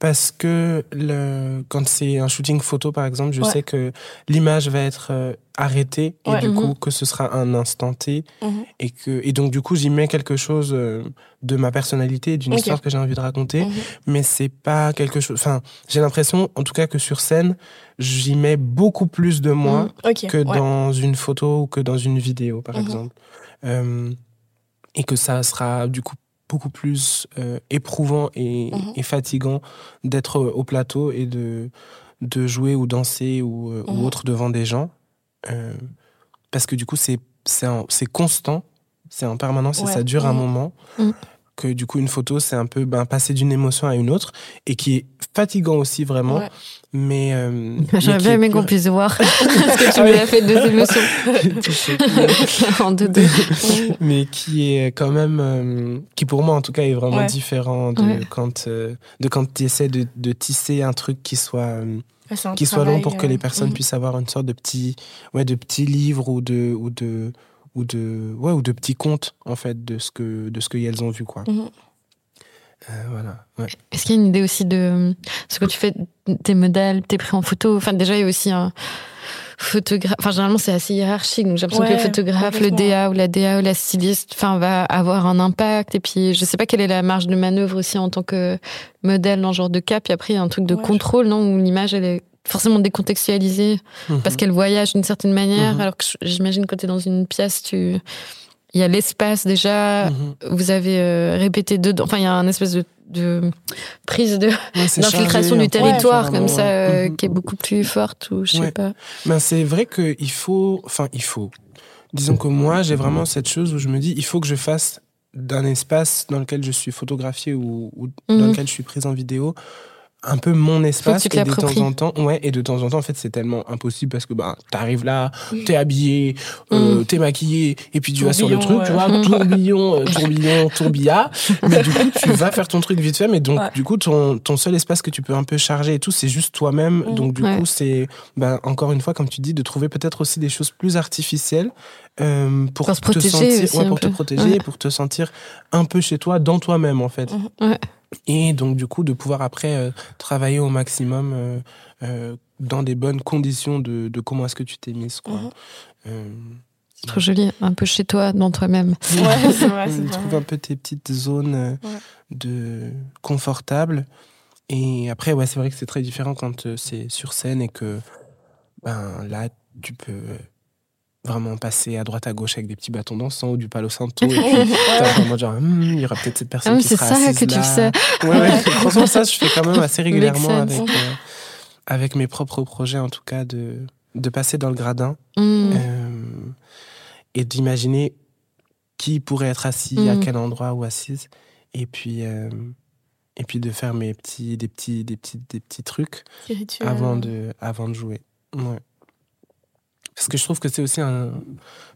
parce que le, quand c'est un shooting photo, par exemple, je sais que l'image va être euh, arrêtée et du coup mhm. que ce sera un instant T mhm. et que et donc du coup j'y mets quelque chose euh, de ma personnalité, d'une histoire que j'ai envie de raconter, mhm. mais c'est pas quelque chose. Enfin, j'ai l'impression, en tout cas, que sur scène, j'y mets beaucoup plus de moi que dans une photo ou que dans une vidéo, par exemple, euh, et que ça sera du coup beaucoup plus euh, éprouvant et, mhm. et fatigant d'être au plateau et de, de jouer ou danser ou, euh, ou mhm. autre devant des gens. Euh, parce que du coup, c'est constant, c'est en permanence et ça dure un mhm. moment que du coup une photo c'est un peu ben, passer d'une émotion à une autre et qui est fatigant aussi vraiment. Mais euh, [laughs] j'aurais bien aimé qu'on puisse voir. [laughs] Parce que tu m'as fait deux [laughs] émotions. En deux deux. Mais qui est quand même euh, qui pour moi en tout cas est vraiment différent de quand euh, de quand tu essaies de, de, tisser un truc qui soit qui soit long pour que les personnes mm. puissent avoir une sorte de petit ouais de petit livre ou de ou de ou de ouais ou de petits contes en fait de ce que de ce qu'elles ont vu quoi. Mhm. voilà. Est-ce qu'il y a une idée aussi de ce que tu fais, tes modèles, tes pris en photo Enfin, déjà, il y a aussi un photographe. Enfin, généralement, c'est assez hiérarchique. Donc, j'ai l'impression que le photographe, le DA ou la DA ou la styliste, enfin, va avoir un impact. Et puis, je sais pas quelle est la marge de manœuvre aussi en tant que modèle dans ce genre de cas. Puis après, il y a un truc de contrôle, non Où l'image, elle est forcément décontextualisée mhm. parce qu'elle voyage d'une certaine manière. Mhm. Alors que j'imagine quand tu es dans une pièce, tu il y a l'espace déjà, mhm. vous avez euh, répété dedans, enfin il y a un espèce de, de prise de d'infiltration du territoire comme ça euh, qui est beaucoup plus forte ou je sais pas. Ben c'est vrai qu'il faut, enfin il faut. Disons que moi j'ai vraiment cette chose où je me dis il faut que je fasse d'un espace dans lequel je suis photographié ou, dans lequel je suis prise en vidéo un peu mon espace et de temps en temps ouais et de temps en temps en fait c'est tellement impossible parce que bah t'arrives là t'es habillé euh, mm. t'es maquillé et puis tu vas sur le truc tu vois [laughs] tourbillon euh, tourbillon tourbillard mais du coup tu vas faire ton truc vite fait mais donc du coup ton, ton seul espace que tu peux un peu charger et tout c'est juste toi-même. Mm. donc du coup c'est bah, encore une fois comme tu dis de trouver peut-être aussi des choses plus artificielles euh, pour, protéger sentir, ouais, pour te protéger pour te sentir un peu chez toi dans toi-même en fait ouais et donc du coup de pouvoir après euh, travailler au maximum euh, euh, dans des bonnes conditions de, de comment est-ce que tu t'es mise quoi. Mhm. c'est trop joli, un peu chez toi, dans toi-même. Ouais, c'est [laughs] vrai. Trouve un peu tes petites zones de confortables. Et après, ouais, c'est vrai que c'est très différent quand c'est sur scène et que ben là, tu peux vraiment passer à droite à gauche avec des petits bâtons dansants ou du palo santo et [laughs] puis vraiment genre hmm, il y aura peut-être cette personne ah qui sera assise c'est ça que tu sais ouais, ouais. [laughs] franchement ça je fais quand même assez régulièrement avec euh, avec mes propres projets en tout cas de de passer dans le gradin mm. euh, et d'imaginer qui pourrait être assis à mm. quel endroit ou assise. Et puis euh, et puis de faire mes petits des petits des petits des petits trucs avant de avant de jouer. Ouais parce que je trouve que c'est aussi un.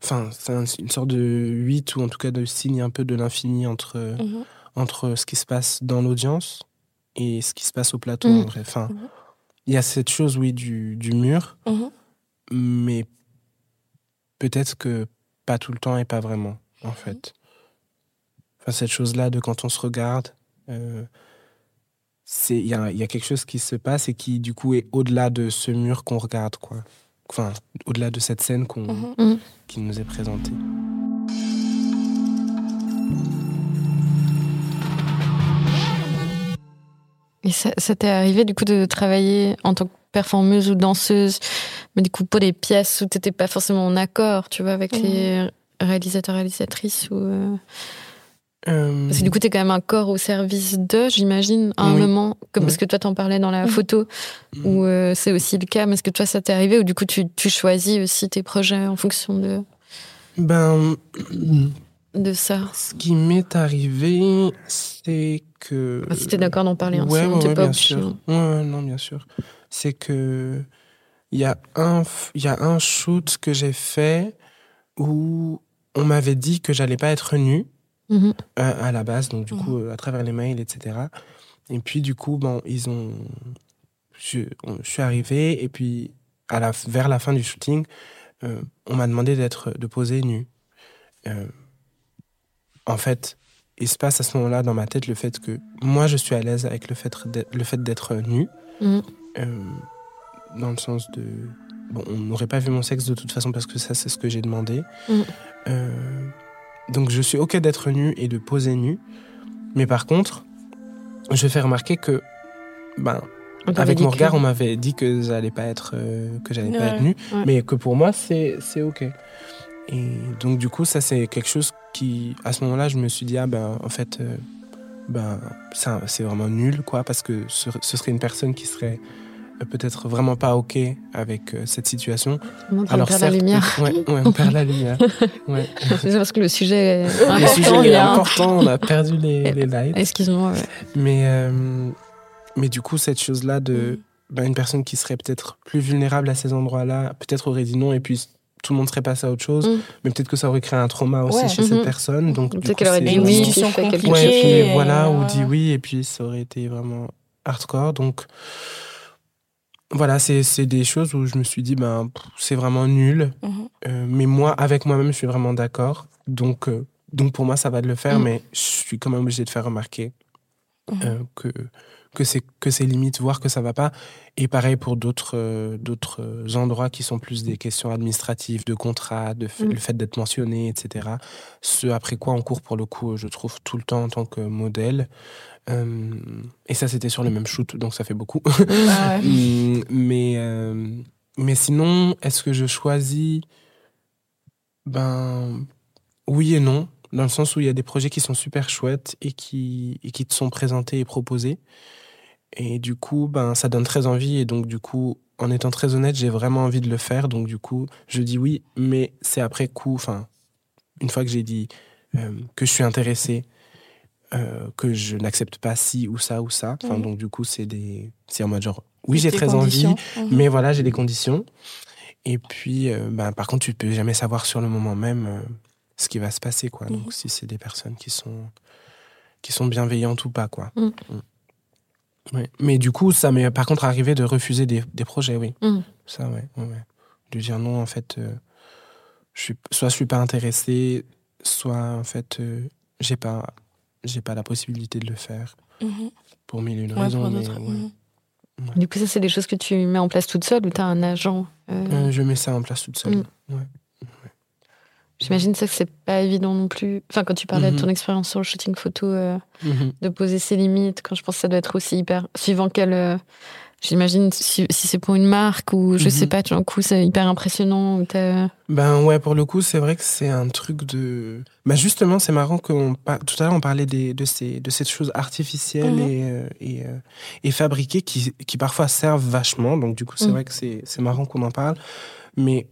Enfin, c'est une sorte de 8 ou en tout cas de signe un peu de l'infini entre, mhm. entre ce qui se passe dans l'audience et ce qui se passe au plateau mhm. Enfin, mhm. il y a cette chose, oui, du, du mur, mais peut-être que pas tout le temps et pas vraiment, en fait. Enfin, cette chose-là de quand on se regarde. Euh, il y a, y a, quelque chose qui se passe et qui du coup est au-delà de ce mur qu'on regarde quoi enfin, au-delà de cette scène qu'on, mhm. Mhm. qui nous est présentée. Et ça, t'est arrivé du coup de travailler en tant que performeuse ou danseuse, mais du coup pour des pièces où t'étais pas forcément en accord, tu vois, avec mhm. les réalisateurs, réalisatrices ou. Euh, euh, parce que du coup, tu es quand même un corps au service de, j'imagine, à un moment, comme, parce que toi, t'en parlais dans la photo, où euh, c'est aussi le cas. Mais est-ce que toi, ça t'est arrivé, ou du coup, tu, tu, choisis aussi tes projets en fonction de. Ben. De ça? Ce qui m'est arrivé, c'est que. Ah, si t'es d'accord d'en parler ouais, ensemble, ouais, bien sûr. Ouais, non, bien sûr. C'est que. Il y, a un, il y a un shoot que j'ai fait où on m'avait dit que j'allais pas être nue. Mhm. à, la base, donc du coup, mhm. à travers les mails, etc. Et puis, du coup, bon, ils ont. Je, suis arrivé, et puis, à la, vers la fin du shooting, euh, on m'a demandé d'être, de poser nu. Euh, en fait, il se passe à ce moment-là dans ma tête le fait que moi, je suis à l'aise avec le fait, le fait d'être nu. Mhm. Euh, dans le sens de. Bon, on n'aurait pas vu mon sexe de toute façon parce que ça, c'est ce que j'ai demandé. Donc je suis ok d'être nu et de poser nu, mais par contre, je fais remarquer que, ben, avec mon regard, on m'avait dit que j'allais pas être, euh, que j'allais pas être nu, mais que pour moi c'est c'est ok. Et donc du coup, ça c'est quelque chose qui, à ce moment-là, je me suis dit ah ben en fait, euh, ben ça c'est vraiment nul quoi, parce que ce serait une personne qui serait peut-être vraiment pas OK avec euh, cette situation. On Alors, perd la lumière. Ouais, on perd la lumière. [laughs] Ouais. C'est parce que le sujet est important. Le sujet est important, on a perdu les, les lights. Excuse-moi. Mais, euh, mais du coup, cette chose-là de ben, une personne qui serait peut-être plus vulnérable à ces endroits-là, peut-être aurait dit non et puis tout le monde serait passé à autre chose, mm. mais peut-être que ça aurait créé un trauma aussi chez cette mm-hmm. personne. Donc, peut-être qu'elle aurait dit oui, discussion compliquée. Ouais, puis, voilà, ou dit oui, et puis ça aurait été vraiment hardcore. Donc, voilà, c'est des choses où je me suis dit, ben, c'est vraiment nul. Mhm. Euh, mais moi, avec moi-même, je suis vraiment d'accord. Donc, euh, donc, pour moi, ça va de le faire, mhm. mais je suis quand même obligée de faire remarquer mhm. que que c'est que c'est limite, voir que ça va pas. Et pareil pour d'autres d'autres endroits qui sont plus des questions administratives, de contrat, de le fait d'être mentionné, etc. Ce après quoi on court pour le coup, je trouve tout le temps en tant que modèle. Et ça, c'était sur le même shoot, donc ça fait beaucoup. Ah [laughs] mm, mais mais sinon, est-ce que je choisis? Ben oui et non, dans le sens où il y a des projets qui sont super chouettes et qui, et qui te sont présentés et proposés. Et du coup, ben, ça donne très envie. Et donc, du coup, en étant très honnête, j'ai vraiment envie de le faire. Donc, du coup, je dis oui, mais c'est après coup, enfin, une fois que j'ai dit euh, que je suis intéressé, euh, que je n'accepte pas ci ou ça ou ça. Enfin, donc, du coup, c'est des. C'est en mode genre, oui, j'ai très envie, mhm. mais voilà, j'ai des conditions. Et puis, euh, ben, par contre, tu peux jamais savoir sur le moment même euh, ce qui va se passer, quoi. Donc, mhm. si c'est des personnes qui sont, qui sont bienveillantes ou pas, quoi. Mhm. Mais du coup, ça m'est par contre arrivé de refuser des, des projets, oui. Ça, ouais, ouais, De dire non, en fait, je suis, soit je suis pas intéressé, soit en fait, j'ai pas, j'ai pas la possibilité de le faire. Pour mille et une raisons. Mais, du coup, ça, c'est des choses que tu mets en place toute seule ou tu as un agent euh? Euh, Je mets ça en place toute seule. Mm. J'imagine ça que c'est pas évident non plus. Enfin, quand tu parlais de ton mm-hmm. expérience sur le shooting photo, euh, mm-hmm. de poser ses limites, quand je pense que ça doit être aussi hyper. Suivant quelle J'imagine si, c'est pour une marque ou je sais mhm. pas, tu un coup c'est hyper impressionnant. Ben ouais, pour le coup, c'est vrai que c'est un truc de. Ben justement, c'est marrant que tout à l'heure on parlait des, de, ces, de cette chose artificielle mhm. et, euh, et, euh, et, fabriquée qui, qui parfois servent vachement. Donc du coup, c'est mhm. vrai que c'est marrant qu'on en parle. Mais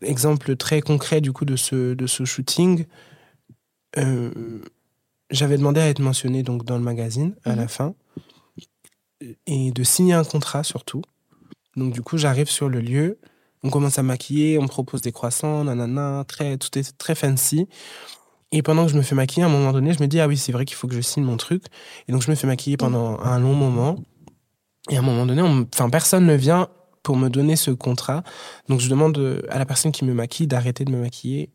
exemple très concret du coup de ce, de ce shooting, euh, j'avais demandé à être mentionné donc dans le magazine à la fin et de signer un contrat surtout. Donc du coup, j'arrive sur le lieu, on commence à maquiller, on me propose des croissants, nanana, très, tout est très fancy. Et pendant que je me fais maquiller, à un moment donné, je me dis, ah oui, c'est vrai qu'il faut que je signe mon truc. Et donc je me fais maquiller pendant un long moment. Et à un moment donné, enfin, personne ne vient pour me donner ce contrat. Donc je demande à la personne qui me maquille d'arrêter de me maquiller.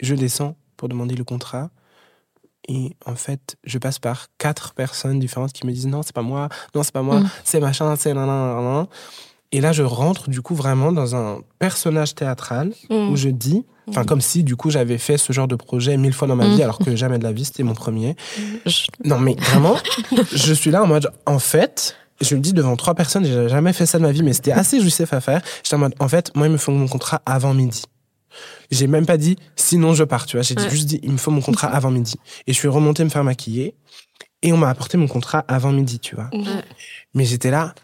Je descends pour demander le contrat. Et en fait, je passe par quatre personnes différentes qui me disent non, c'est pas moi, non, c'est pas moi, mm. c'est machin, c'est nan, Et là, je rentre du coup vraiment dans un personnage théâtral mm. où je dis, enfin, mm. comme si du coup j'avais fait ce genre de projet mille fois dans ma vie, alors que jamais de la vie, c'était mon premier. [laughs] Non, mais vraiment, je suis là en mode, en fait, je le dis devant trois personnes, j'ai jamais fait ça de ma vie, mais c'était assez jouissif à faire. J'étais en mode, en fait, moi, il me faut mon contrat avant midi. J'ai même pas dit sinon je pars, tu vois. J'ai juste dit il me faut mon contrat avant midi. Et je suis remontée me faire maquiller et on m'a apporté mon contrat avant midi, tu vois. Mais j'étais là.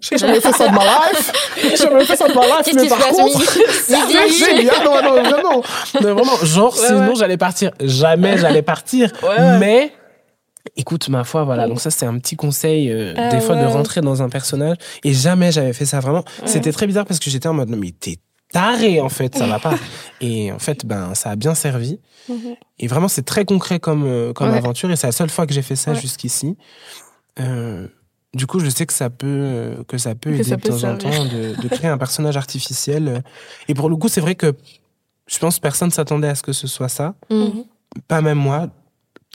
J'ai jamais fait ça de ma life. [laughs] J'ai jamais fait ça de ma life. Mais par contre, [laughs] c'est génial. Non, non, vraiment. Non, vraiment. Genre, sinon, j'allais partir. Jamais j'allais partir. Mais, écoute, ma foi, voilà. Donc, ça, c'est un petit conseil, euh, ah des fois, de rentrer dans un personnage. Et jamais j'avais fait ça vraiment. C'était très bizarre parce que j'étais en mode, non, mais t'es taré en fait, ça va pas. Et en fait, ben ça a bien servi. Mhm. Et vraiment, c'est très concret comme euh, comme aventure et c'est la seule fois que j'ai fait ça jusqu'ici. Euh, du coup, je sais que ça peut euh, que ça peut aider de temps en temps de, créer un personnage artificiel. Et pour le coup, c'est vrai que je pense que personne s'attendait à ce que ce soit ça. Mhm. Pas même moi.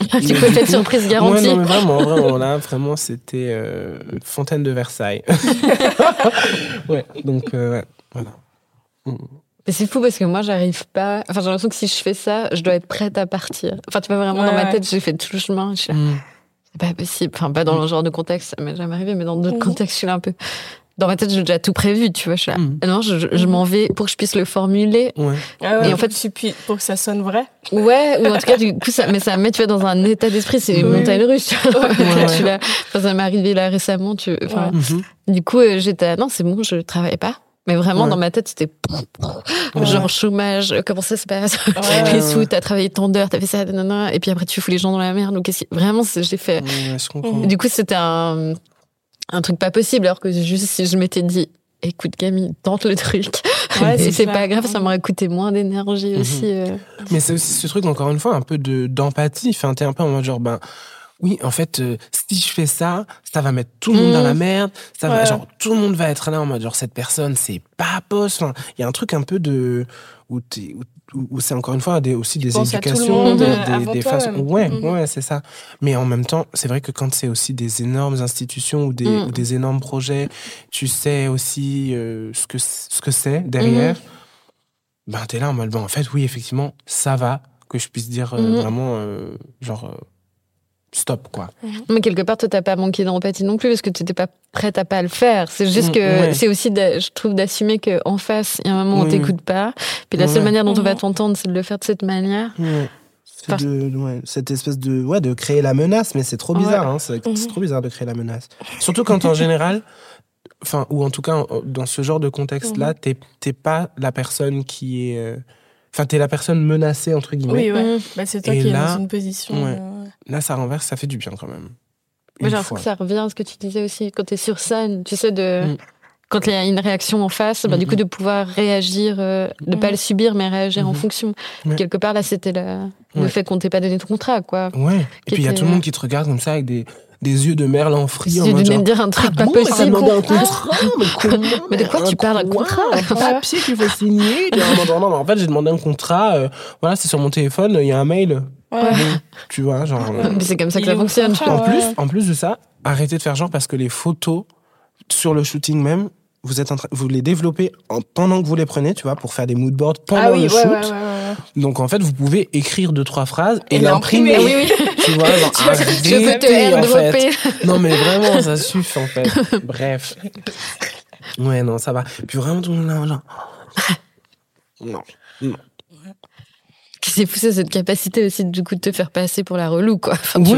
[laughs] Tu peux être surprise garantie. Ouais, non, mais vraiment, vraiment, là, vraiment, c'était Fontaine de Versailles. [laughs] [laughs] ouais, donc, voilà. Mais c'est fou parce que moi, j'arrive pas. Enfin, j'ai l'impression que si je fais ça, je dois être prête à partir. Enfin, tu vois, vraiment, dans ma tête, j'ai fait tout le chemin. Je mm. c'est pas possible. Enfin, pas dans le genre de contexte, ça m'est jamais arrivé, mais dans d'autres mm. contextes, je suis là un peu. Dans ma tête, j'ai déjà tout prévu, tu vois. Je suis là. Mm. Non, je, m'en vais pour que je puisse le formuler. Ouais. Ah et en fait, pour que ça sonne vrai. Ouais, ou en tout cas, du coup, ça, mais ça me met, tu vois, dans un état d'esprit, c'est une montagne russe, tu vois. [laughs] suis là. Enfin, ça m'est arrivé là récemment, tu enfin, mm-hmm. Du coup, euh, j'étais, non, c'est bon, je travaille pas. Mais vraiment, dans ma tête, c'était genre chômage, comment ça se passe [laughs] Les sous, t'as travaillé tant d'heures, t'as fait ça, nanana, et puis après, tu fous les gens dans la merde. Donc, vraiment, j'ai fait. du coup, c'était un, un truc pas possible, alors que juste si je m'étais dit, écoute, Camille, tente le truc. Ouais, [laughs] c'est pas grave, ça m'aurait coûté moins d'énergie mhm. aussi. Euh. Mais c'est aussi ce truc, encore une fois, un peu d'empathie. enfin, t'es un peu en mode genre, ben oui, en fait, euh, si je fais ça, ça va mettre tout le monde dans la mm. merde. Ça va, genre, tout le monde va être là en mode, genre, cette personne, c'est pas poste. Enfin, il y a un truc un peu de, où, où, c'est encore une fois des, aussi des éducations, des, des, des façons. Ouais, mm. ouais, c'est ça. Mais en même temps, c'est vrai que quand c'est aussi des énormes institutions ou des, mm. ou des énormes projets, tu sais aussi euh, ce que ce que c'est derrière. Ben, t'es là en mode, bon, en fait, oui, effectivement, ça va que je puisse dire euh, vraiment, genre stop quoi. Mhm. Mais quelque part toi t'as pas manqué d'empathie non plus parce que tu n'étais pas prête à pas le faire. C'est juste mm, que c'est aussi je trouve d'assumer que en face il y a un moment où on t'écoute pas. Puis la seule manière dont on va mhm. t'entendre c'est de le faire de cette manière. C'est de, cette espèce de ouais de créer la menace mais c'est trop bizarre hein, c'est mhm. trop bizarre de créer la menace. Surtout quand en général enfin ou en tout cas dans ce genre de contexte là t'es pas la personne qui est euh, Enfin, t'es la personne menacée, entre guillemets. Oui, ouais. Bah, c'est toi qui es dans une position. Là, ça renverse, ça fait du bien quand même. J'ai l'impression que ça revient à ce que tu disais aussi quand tu es sur scène. Tu sais, de. Mm. Quand il y a une réaction en face, bah, du coup, de pouvoir réagir, euh, de ne pas mm. le subir, mais réagir en mm-hmm. fonction. Quelque part, là, c'était le fait qu'on t'ait pas donné ton contrat, quoi. Ouais. Et puis, il y a tout le monde qui te regarde comme ça avec des, des yeux de merlan frit. Tu venais de dire un truc ah pas possible. un contrat, mais comment Mais de quoi tu parles Un contrat Un papier qu'il faut signer [laughs] non, non, en fait, j'ai demandé un contrat. Euh, voilà, c'est sur mon téléphone, il y a un mail. Ouais. tu vois, genre. Euh, c'est comme ça que ça fonctionne. En plus, en plus de ça, arrêtez de faire genre parce que les photos sur le shooting même, vous êtes en train, vous les développez en, pendant que vous les prenez, tu vois, pour faire des moodboards pendant ah le shoot. Donc en fait, vous pouvez écrire deux trois phrases et, l'imprimer. Oui, oui. Tu vois, genre, [laughs] je peux te en fait. Non mais vraiment, ça suffit en fait. Bref. Ouais, non, ça va. Puis vraiment tout le monde là, [laughs] Non, non qui s'est poussé cette capacité aussi du coup de te faire passer pour la relou quoi. ouais,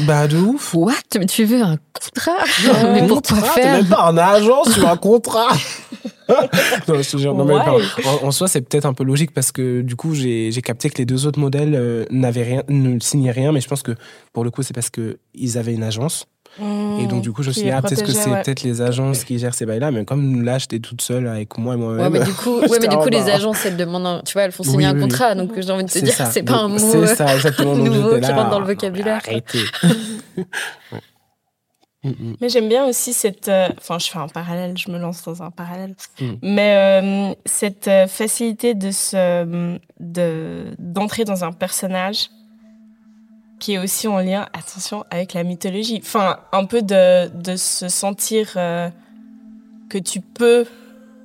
bah de ouf. What? Tu veux un contrat? [laughs] Mais pourquoi faire? même pas un agence ou un contrat. [laughs] non, je te jure, non, mais en, soi, c'est peut-être un peu logique parce que du coup, j'ai capté que les deux autres modèles euh, n'avaient rien, ne signaient rien, mais je pense que pour le coup, c'est parce que ils avaient une agence et donc, du coup, je me suis dit, ah, peut-être que c'est peut-être les agences qui gèrent ces bails-là, mais comme là, j'étais toute seule avec moi et moi-même. Ouais, mais du coup, ouais, mais du coup les [laughs] agences, elles demandent, tu vois, elles font signer un contrat, donc j'ai envie de te dire, c'est pas un mot c'est ça, exactement, nouveau qui rentre dans le vocabulaire. Arrêtez. [laughs] Mm, mm. Mais j'aime bien aussi cette. Euh, enfin, je fais un parallèle, je me lance dans un parallèle. Mm. Mais euh, cette euh, facilité de se, de, d'entrer dans un personnage qui est aussi en lien, attention, avec la mythologie. Enfin, un peu de, de se sentir euh, que tu peux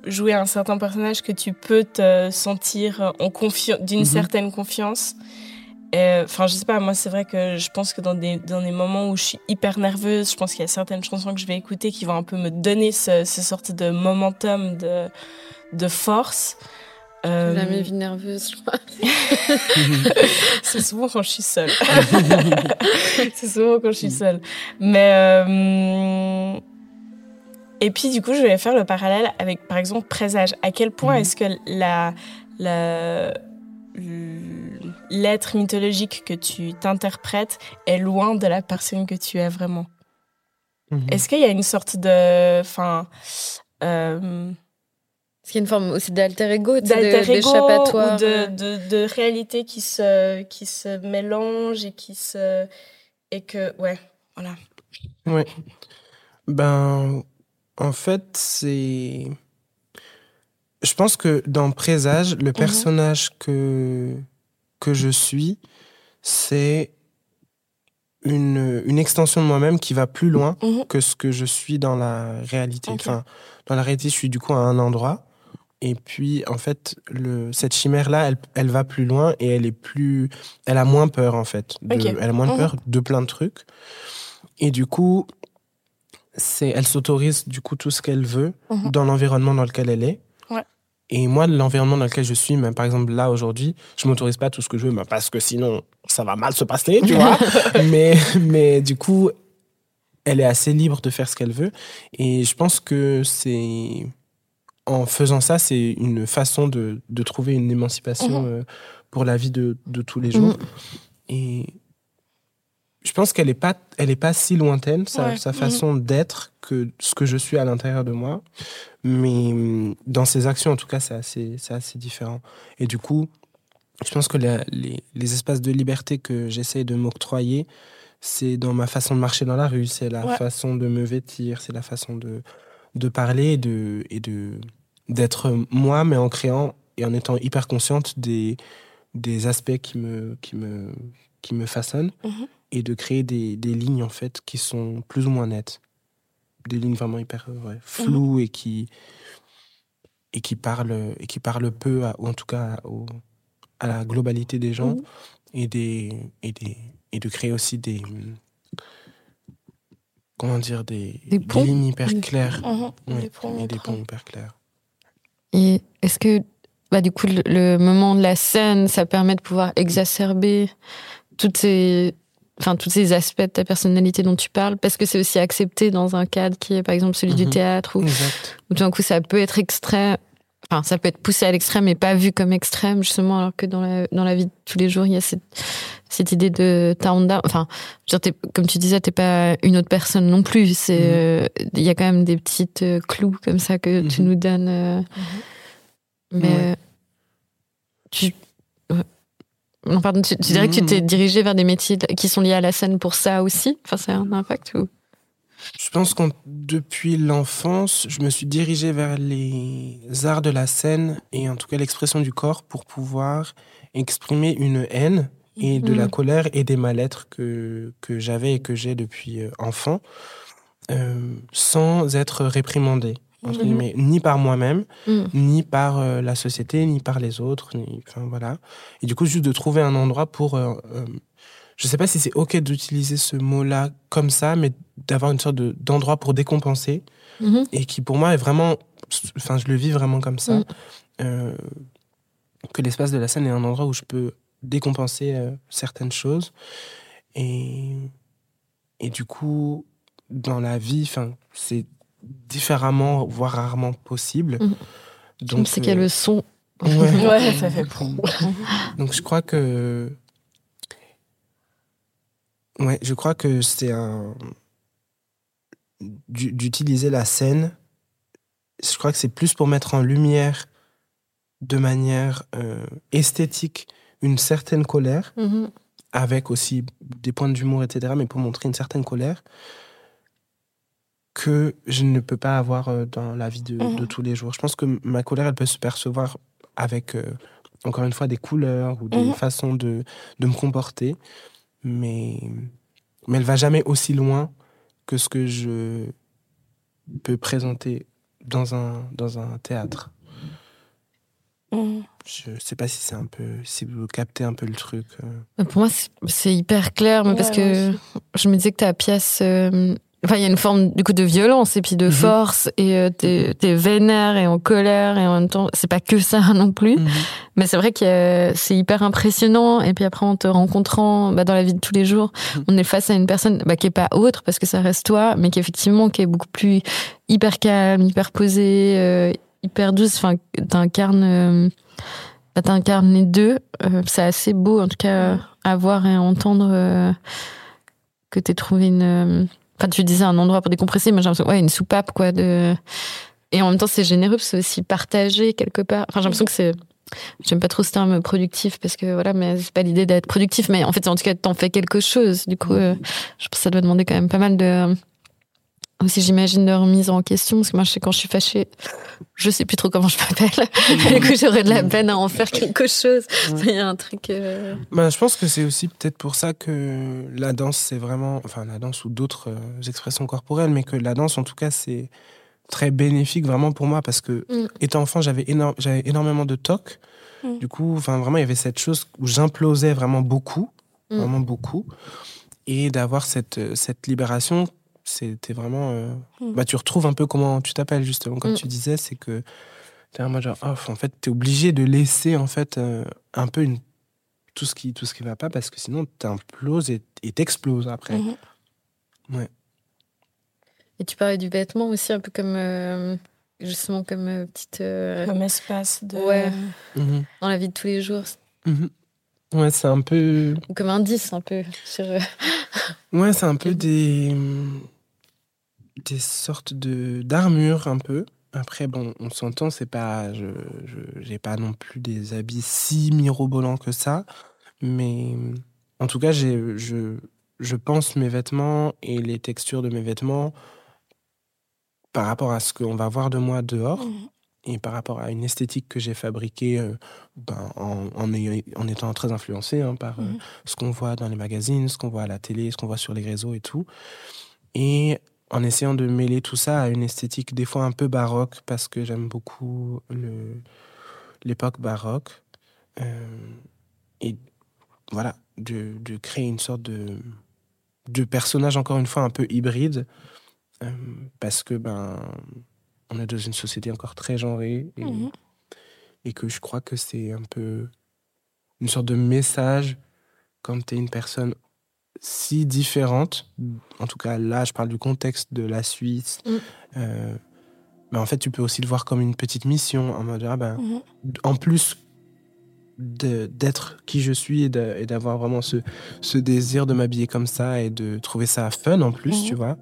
jouer un certain personnage, que tu peux te sentir en confiance, d'une mhm. certaine confiance. Enfin, je sais pas, moi, c'est vrai que je pense que dans des, dans des moments où je suis hyper nerveuse, je pense qu'il y a certaines chansons que je vais écouter qui vont un peu me donner ce, ce sorte de momentum, de, de force. Euh... Jamais vie nerveuse, je crois. [laughs] c'est souvent quand je suis seule. [laughs] c'est souvent quand je suis seule. Mais euh... et puis du coup, je vais faire le parallèle avec, par exemple, présage. À quel point mhm. est-ce que la, la l'être mythologique que tu t'interprètes est loin de la personne que tu es vraiment? Mhm. Est-ce qu'il y a une sorte de, enfin, euh, qu'il y a une forme aussi d'alter ego, d'échappatoire ou de, de, de, réalité qui se, qui se mélange et qui se. Et que, ouais, voilà. Ouais. Ben, en fait, c'est. Je pense que dans Présage, le mhm. personnage que, que je suis, c'est une, une extension de moi-même qui va plus loin mhm. que ce que je suis dans la réalité. Enfin, dans la réalité, je suis du coup à un endroit et puis, en fait, le, cette chimère-là, elle, elle, va plus loin et elle est plus, elle a moins peur, en fait. Elle a moins peur de plein de trucs. Et du coup, c'est, elle s'autorise, du coup, tout ce qu'elle veut mhm. dans l'environnement dans lequel elle est. Et moi, l'environnement dans lequel je suis, même par exemple là aujourd'hui, je m'autorise pas tout ce que je veux, parce que sinon, ça va mal se passer, tu vois. [laughs] mais, mais du coup, elle est assez libre de faire ce qu'elle veut. Et je pense que c'est en faisant ça, c'est une façon de, de, trouver une émancipation mhm. euh, pour la vie de, de tous les jours. Mhm. Et je pense qu'elle n'est pas, elle est pas si lointaine, sa, sa mhm. façon d'être, que ce que je suis à l'intérieur de moi. Mais mm, dans ses actions, en tout cas, c'est assez, assez différent. Et du coup, je pense que les, les, espaces de liberté que j'essaye de m'octroyer, c'est dans ma façon de marcher dans la rue, c'est la façon de me vêtir, c'est la façon de, de parler et de, et de, d'être moi, mais en créant et en étant hyper consciente des, des aspects qui me, qui me, qui me façonnent mhm. et de créer des, des, lignes en fait qui sont plus ou moins nettes. Des lignes vraiment hyper ouais, floues mhm. et qui et qui parlent et qui parlent peu ou en tout cas à la globalité des gens mhm. et des et des et de créer aussi des comment dire des, des, lignes hyper claires des ponts, et des ponts hyper clairs et est-ce que bah, du coup, le, moment de la scène, ça permet de pouvoir exacerber toutes ces, enfin, tous ces aspects de ta personnalité dont tu parles, parce que c'est aussi accepté dans un cadre qui est, par exemple, celui du mhm. théâtre, où, où, tout d'un coup, ça peut être extrait, enfin, ça peut être poussé à l'extrême et pas vu comme extrême, justement, alors que dans la, dans la vie de tous les jours, il y a cette, cette idée de ta Honda. Enfin, comme tu disais, t'es pas une autre personne non plus. C'est, mhm. euh, il y a quand même des petites euh, clous comme ça que tu mhm. nous donnes. Euh, mais tu. Non, pardon, tu, dirais que tu t'es dirigé vers des métiers qui sont liés à la scène pour ça aussi? Enfin, ça a un impact ou? Je pense que depuis l'enfance, je me suis dirigé vers les arts de la scène et en tout cas l'expression du corps pour pouvoir exprimer une haine et de la mm. colère et des mal-être que, que j'avais et que j'ai depuis euh, enfant euh, sans être réprimandé. Mhm. ni par moi-même, mhm. ni par euh, la société, ni par les autres. Ni, enfin, voilà. Et du coup, juste de trouver un endroit pour. Euh, je ne sais pas si c'est OK d'utiliser ce mot-là comme ça, mais d'avoir une sorte d'endroit pour décompenser. Mhm. Et qui, pour moi, est vraiment. Enfin, je le vis vraiment comme ça. que l'espace de la scène est un endroit où je peux décompenser certaines choses. Et, et du coup, dans la vie, c'est différemment, voire rarement possible. Mhm. Donc, c'est qu'il y a le son. Ouais, [laughs] ça fait Donc, je crois que. Ouais, je crois que c'est un. D'utiliser la scène, je crois que c'est plus pour mettre en lumière de manière euh, esthétique une certaine colère, mhm. avec aussi des points d'humour, etc., mais pour montrer une certaine colère, que je ne peux pas avoir euh, dans la vie de, mhm. tous les jours. Je pense que ma colère, elle peut se percevoir avec, euh, encore une fois, des couleurs ou des mhm. façons de, de, me comporter, mais, mais elle va jamais aussi loin que ce que je peux présenter dans un, dans un théâtre. Mhm. Je ne sais pas si c'est un peu, si vous captez un peu le truc. Euh. Pour moi, c'est hyper clair, mais parce que je me disais que ta pièce, Enfin, il y a une forme du coup de violence et puis de mhm. force et euh, t'es, vénère et en colère et en même temps c'est pas que ça [laughs] non plus. Mhm. Mais c'est vrai que c'est hyper impressionnant et puis après en te rencontrant bah, dans la vie de tous les jours, mhm. on est face à une personne bah, qui est pas autre parce que ça reste toi, mais qui effectivement qui est beaucoup plus hyper calme, hyper posée, euh, hyper douce. Enfin, t'incarnes, euh, bah, t'incarnes les deux. Euh, c'est assez beau en tout cas à voir et à entendre que t'aies trouvé une Enfin, tu disais un endroit pour décompresser, mais j'ai l'impression, ouais, une soupape, quoi. De... Et en même temps, c'est généreux, c'est aussi partagé quelque part. Enfin, j'ai l'impression que c'est. J'aime pas trop ce terme productif parce que voilà, mais c'est pas l'idée d'être productif, mais en fait, en tout cas, t'en fais quelque chose. Du coup, euh, je pense que ça doit demander quand même pas mal de aussi j'imagine de remise en question parce que moi je sais quand je suis fâchée je sais plus trop comment je m'appelle [laughs] du coup j'aurais de la peine à en faire quelque chose il y a un truc euh, bah, je pense que c'est aussi peut-être pour ça que la danse c'est vraiment enfin la danse ou d'autres euh, expressions corporelles mais que la danse en tout cas c'est très bénéfique vraiment pour moi parce que mm. étant enfant j'avais j'avais énormément de tocs mm. du coup enfin vraiment il y avait cette chose où j'implosais vraiment beaucoup mm. vraiment beaucoup et d'avoir cette cette libération c'était vraiment. Euh, hmm. Bah, tu retrouves un peu comment tu t'appelles, justement, comme hmm. tu disais, c'est que tu es en mode genre, oh, en fait, tu es obligé de laisser, en fait, euh, un peu une... tout ce qui tout ce qui va pas, parce que sinon, tu imploses et t'exploses après. Hmm. Ouais. Et tu parlais du vêtement aussi, un peu comme. Euh, justement, comme petite. Comme espace de. Ouais. Dans la vie de tous les jours. Ouais, c'est un peu. Ou comme indice, un peu. Sur... ouais, c'est un peu [laughs] des des sortes de d'armures un peu. Après, bon, on s'entend, c'est pas, je, j'ai pas non plus des habits si mirobolants que ça, mais en tout cas, j'ai, je, je pense mes vêtements et les textures de mes vêtements par rapport à ce qu'on va voir de moi dehors mhm. et par rapport à une esthétique que j'ai fabriquée euh, ben, en, en, en, étant très influencé hein, par euh, mhm. ce qu'on voit dans les magazines, ce qu'on voit à la télé, ce qu'on voit sur les réseaux et tout. Et en essayant de mêler tout ça à une esthétique des fois un peu baroque parce que j'aime beaucoup l'époque baroque. Euh, et voilà, de, de, créer une sorte de, de personnage encore une fois un peu hybride euh, parce que ben on est dans une société encore très genrée et, mhm. et que je crois que c'est un peu une sorte de message quand tu es une personne si différente, en tout cas là je parle du contexte de la Suisse, mm. euh, ben, en fait tu peux aussi le voir comme une petite mission en mode ah ben, mhm. en plus d'être qui je suis et d'avoir vraiment ce, ce, désir de m'habiller comme ça et de trouver ça fun en plus, mhm. tu vois,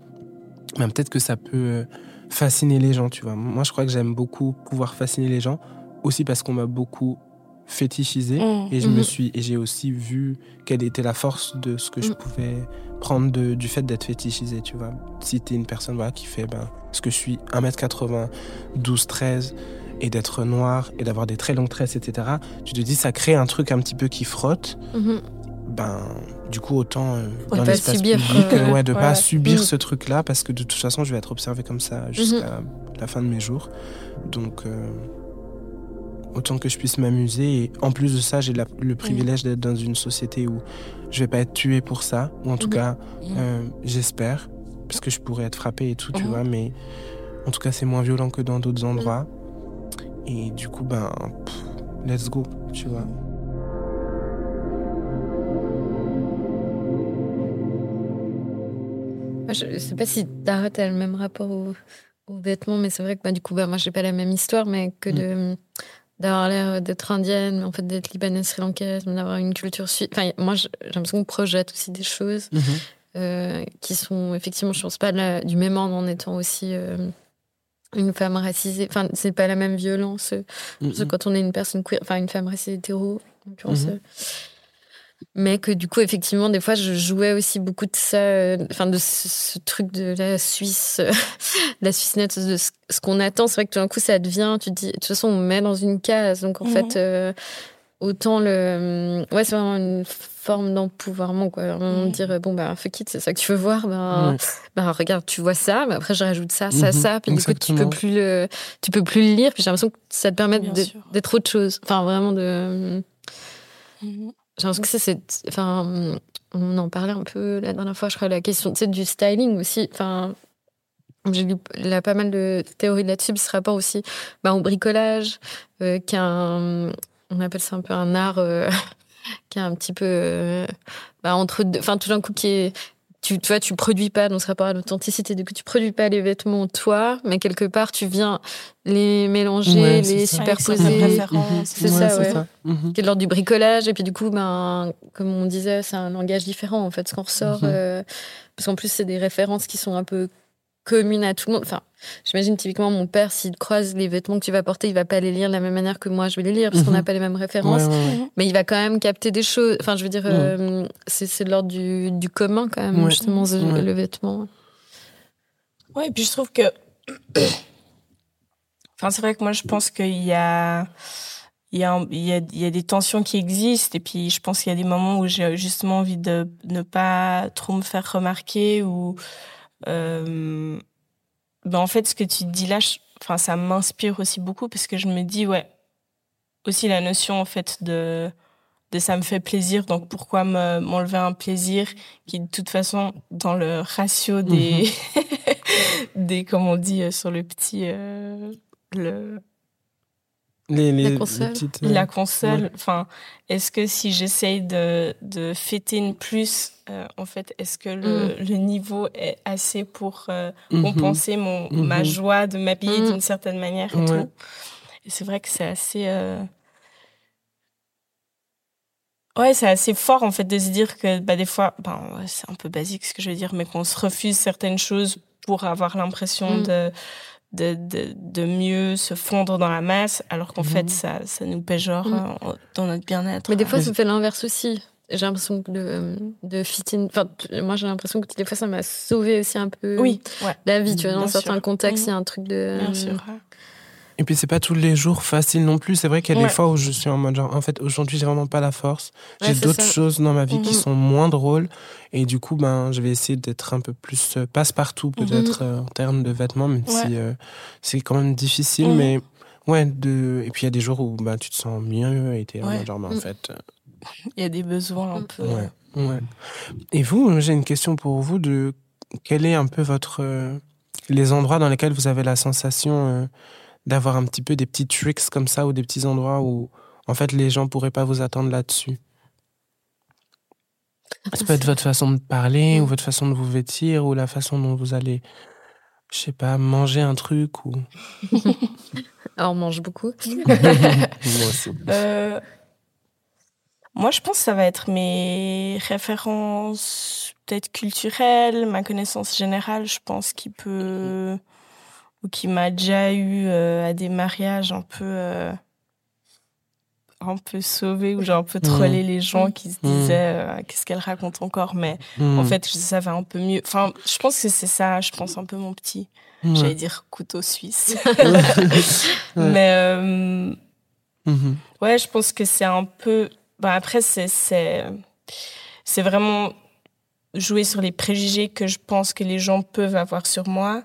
ben, peut-être que ça peut euh, fasciner les gens, tu vois. Moi, je crois que j'aime beaucoup pouvoir fasciner les gens, aussi parce qu'on m'a beaucoup fétichisé mmh. et je me mmh. suis et j'ai aussi vu quelle était la force de ce que je mmh. pouvais prendre de, du fait d'être fétichisé tu vois. Si t'es une personne voilà, qui fait ben, ce que je suis 1m80 12 13 et d'être noir et d'avoir des très longues tresses etc tu te dis ça crée un truc un petit peu qui frotte. Ben du coup autant euh, dans l'espace public euh, ouais, de pas subir ce truc là parce que de toute façon je vais être observé comme ça jusqu'à la fin de mes jours. Donc euh, autant que je puisse m'amuser. Et en plus de ça, j'ai le privilège d'être dans une société où je vais pas être tué pour ça, ou en tout cas, euh, j'espère, parce que je pourrais être frappé et tout, tu vois, mais en tout cas, c'est moins violent que dans d'autres endroits. Et du coup, ben, let's go, tu vois. Je sais pas si Tara, as le même rapport aux, vêtements, mais c'est vrai que bah, du coup, bah, moi, j'ai pas la même histoire, mais que mm. de d'avoir l'air d'être indienne, mais en fait d'être libanaise, sri-lankaise, d'avoir une culture suisse. Enfin, moi, j'ai l'impression qu'on projette aussi des choses mhm. euh, qui sont effectivement, je pense pas du même ordre en étant aussi euh, une femme racisée. Enfin, c'est pas la même violence mhm. quand on est une personne queer, enfin une femme racisée hétéro, en l'occurrence. Mhm. Euh, mais que du coup effectivement des fois je jouais aussi beaucoup de ça euh, enfin de ce, truc de la Suisse euh, [laughs] la Suisse nette de ce, qu'on attend. C'est vrai que tout d'un coup ça devient tu te dis de toute façon on met dans une case. Donc en fait mhm. euh, autant le ouais c'est vraiment une forme d'empouvoirment quoi. On mhm. dire bon bah fuck it c'est ça que tu veux voir. Ben bah, regarde tu vois ça mais après je rajoute ça ça mhm. ça. Puis du coup tu peux plus le tu peux plus le lire. Puis j'ai l'impression que ça te permet d'être autre chose. Enfin vraiment de j'ai l'impression que c'est. Enfin, on en parlait un peu la dernière fois, je crois, la question du styling aussi. Enfin, j'ai lu là, pas mal de théories là-dessus, ce rapport aussi bah, au bricolage, euh, qui un. On appelle ça un peu un art. Euh, [laughs] qui est un petit peu euh, bah, entre enfin tout d'un coup qui est tu, tu vois, tu produis pas dans ce rapport à l'authenticité. Du coup, tu produis pas les vêtements toi, mais quelque part, tu viens les mélanger, les superposer. C'est ça, ouais. Mhm. Qui est l'ordre du bricolage. Et puis, du coup, ben, comme on disait, c'est un langage différent, en fait, ce qu'on ressort. Mhm. Euh, parce qu'en plus, c'est des références qui sont un peu commune à tout le monde. Enfin, j'imagine typiquement mon père, s'il croise les vêtements que tu vas porter, il va pas les lire de la même manière que moi je vais les lire parce qu'on n'a mhm. pas les mêmes références. Mais il va quand même capter des choses. Enfin, je veux dire, euh, c'est de l'ordre du, du, commun quand même, justement, le, vêtement. Ouais, et puis je trouve que. [coughs] enfin, c'est vrai que moi je pense qu'il y a. Il y, a, il, y a, il y a des tensions qui existent et puis je pense qu'il y a des moments où j'ai justement envie de ne pas trop me faire remarquer ou euh, ben en fait, ce que tu dis là, enfin, ça m'inspire aussi beaucoup parce que je me dis, ouais, aussi la notion en fait de, de ça me fait plaisir, donc pourquoi m'enlever un plaisir qui, de toute façon, dans le ratio des, mhm. [laughs] des comme on dit euh, sur le petit, euh, le, la console. la console. Enfin, est-ce que si j'essaye de, de fêter plus, euh, en fait, est-ce que le, mm. le, niveau est assez pour euh, mm-hmm. compenser mon, mm-hmm. ma joie de m'habiller mm. d'une certaine manière et tout? Et c'est vrai que c'est assez. Euh... Ouais, c'est assez fort en fait de se dire que bah, des fois, ben, c'est un peu basique ce que je veux dire, mais qu'on se refuse certaines choses pour avoir l'impression mm. de de, de, de, mieux se fondre dans la masse, alors qu'en fait, mhm. ça, ça nous péjore mhm. dans notre bien-être. Mais des fois, ça fait l'inverse aussi. j'ai l'impression de, de fit in. Enfin, moi, j'ai l'impression que des fois, ça m'a sauvé aussi un peu oui, la vie. Tu vois, dans certains contextes, il y a un truc de. Bien sûr. Et puis c'est pas tous les jours facile non plus. C'est vrai qu'il y a des fois où je suis en mode genre, en fait, aujourd'hui j'ai vraiment pas la force. J'ai d'autres choses dans ma vie qui mhm. sont moins drôles. Et du coup, ben, je vais essayer d'être un peu plus euh, passe-partout mhm. peut-être euh, en termes de vêtements, même si euh, c'est quand même difficile. Mhm. Mais ouais, de... et puis il y a des jours où ben, tu te sens mieux et t'es en genre, mais en fait. Il y a des besoins un peu. Ouais. ouais. Et vous, j'ai une question pour vous de quel est un peu votre. les endroits dans lesquels vous avez la sensation d'avoir un petit peu des petits tricks comme ça ou des petits endroits où en fait les gens pourraient pas vous attendre là-dessus Ça peut être votre façon de parler ou votre façon de vous vêtir ou la façon dont vous allez, je sais pas, manger un truc ou. Alors [laughs] on mange beaucoup. [laughs] moi aussi. Euh, moi je pense que ça va être mes références peut-être culturelles, ma connaissance générale, je pense qui peut ou qui m'a déjà eu euh, à des mariages un peu euh, un peu sauvé ou genre un peu trollé mmh. les gens qui se mmh. disaient euh, qu'est-ce qu'elle raconte encore mais en mmh. fait je savais un peu mieux. Enfin je pense que c'est ça je pense un peu mon petit j'allais dire couteau suisse. [laughs] Mais ouais je pense que c'est un peu bah, après c'est c'est c'est vraiment jouer sur les préjugés que je pense que les gens peuvent avoir sur moi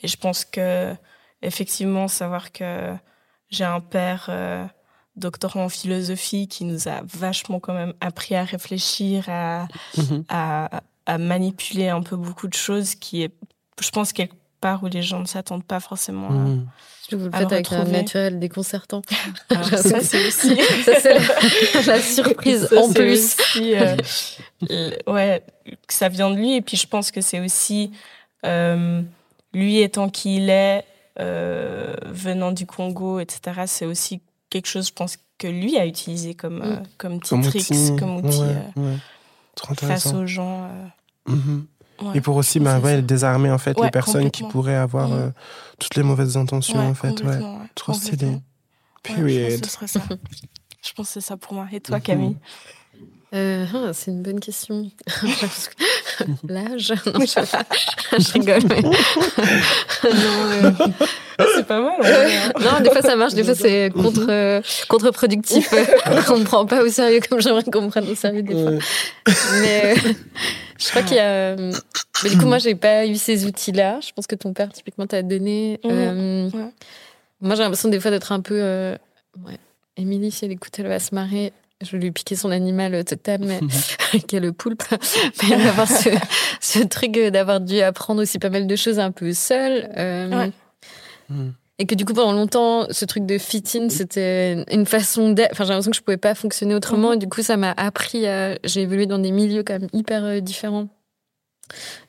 et je pense que, effectivement, savoir que j'ai un père euh, doctorant en philosophie qui nous a vachement quand même appris à réfléchir, à, mhm. à, à, manipuler un peu beaucoup de choses, qui est, je pense, quelque part où les gens ne s'attendent pas forcément à. Mhm. Vous le faites avec un naturel déconcertant. [laughs] [laughs] ça, c'est aussi. [laughs] ça, c'est la, surprise en plus. Aussi, euh, ouais, que ça vient de lui. Et puis, je pense que c'est aussi. Euh, lui étant qui il est, euh, venant du Congo, etc., c'est aussi quelque chose, je pense, que lui a utilisé comme, euh, mm. comme petit tricks, comme outil euh, face aux gens. Mm-hmm. Et pour aussi bah, ouais, désarmer en fait les personnes qui pourraient avoir mm. toutes les mauvaises intentions en fait. Ouais. Trop stylé. Period. je, pense ça. je pense que c'est ça pour moi. Et toi, mm-hmm. Camille? Euh, ah, c'est une bonne question. [laughs] [laughs] L'âge Non, je, rigole. Mais... [laughs] non, c'est pas mal. Hein. non, des fois ça marche, des fois c'est contre, euh, contre-productif. On ne prend pas au sérieux comme j'aimerais qu'on me prenne au sérieux des fois. Mais euh, je crois qu'il y a. Mais du coup, moi, j'ai pas eu ces outils-là. Je pense que ton père, typiquement, t'a donné. Mmh. Moi, j'ai l'impression des fois d'être un peu. Ouais. Émilie, si elle écoute, elle va se marrer je vais lui piquer son animal totem, [laughs] [laughs] qui est le poulpe. [laughs] Mais d'avoir ce, ce, truc d'avoir dû apprendre aussi pas mal de choses un peu seul. Euh. Et que du coup, pendant longtemps, ce truc de fit-in, c'était une façon d'être. Enfin, j'ai l'impression que je pouvais pas fonctionner autrement. Mhm. Et du coup, ça m'a appris à. J'ai évolué dans des milieux quand même hyper euh, différents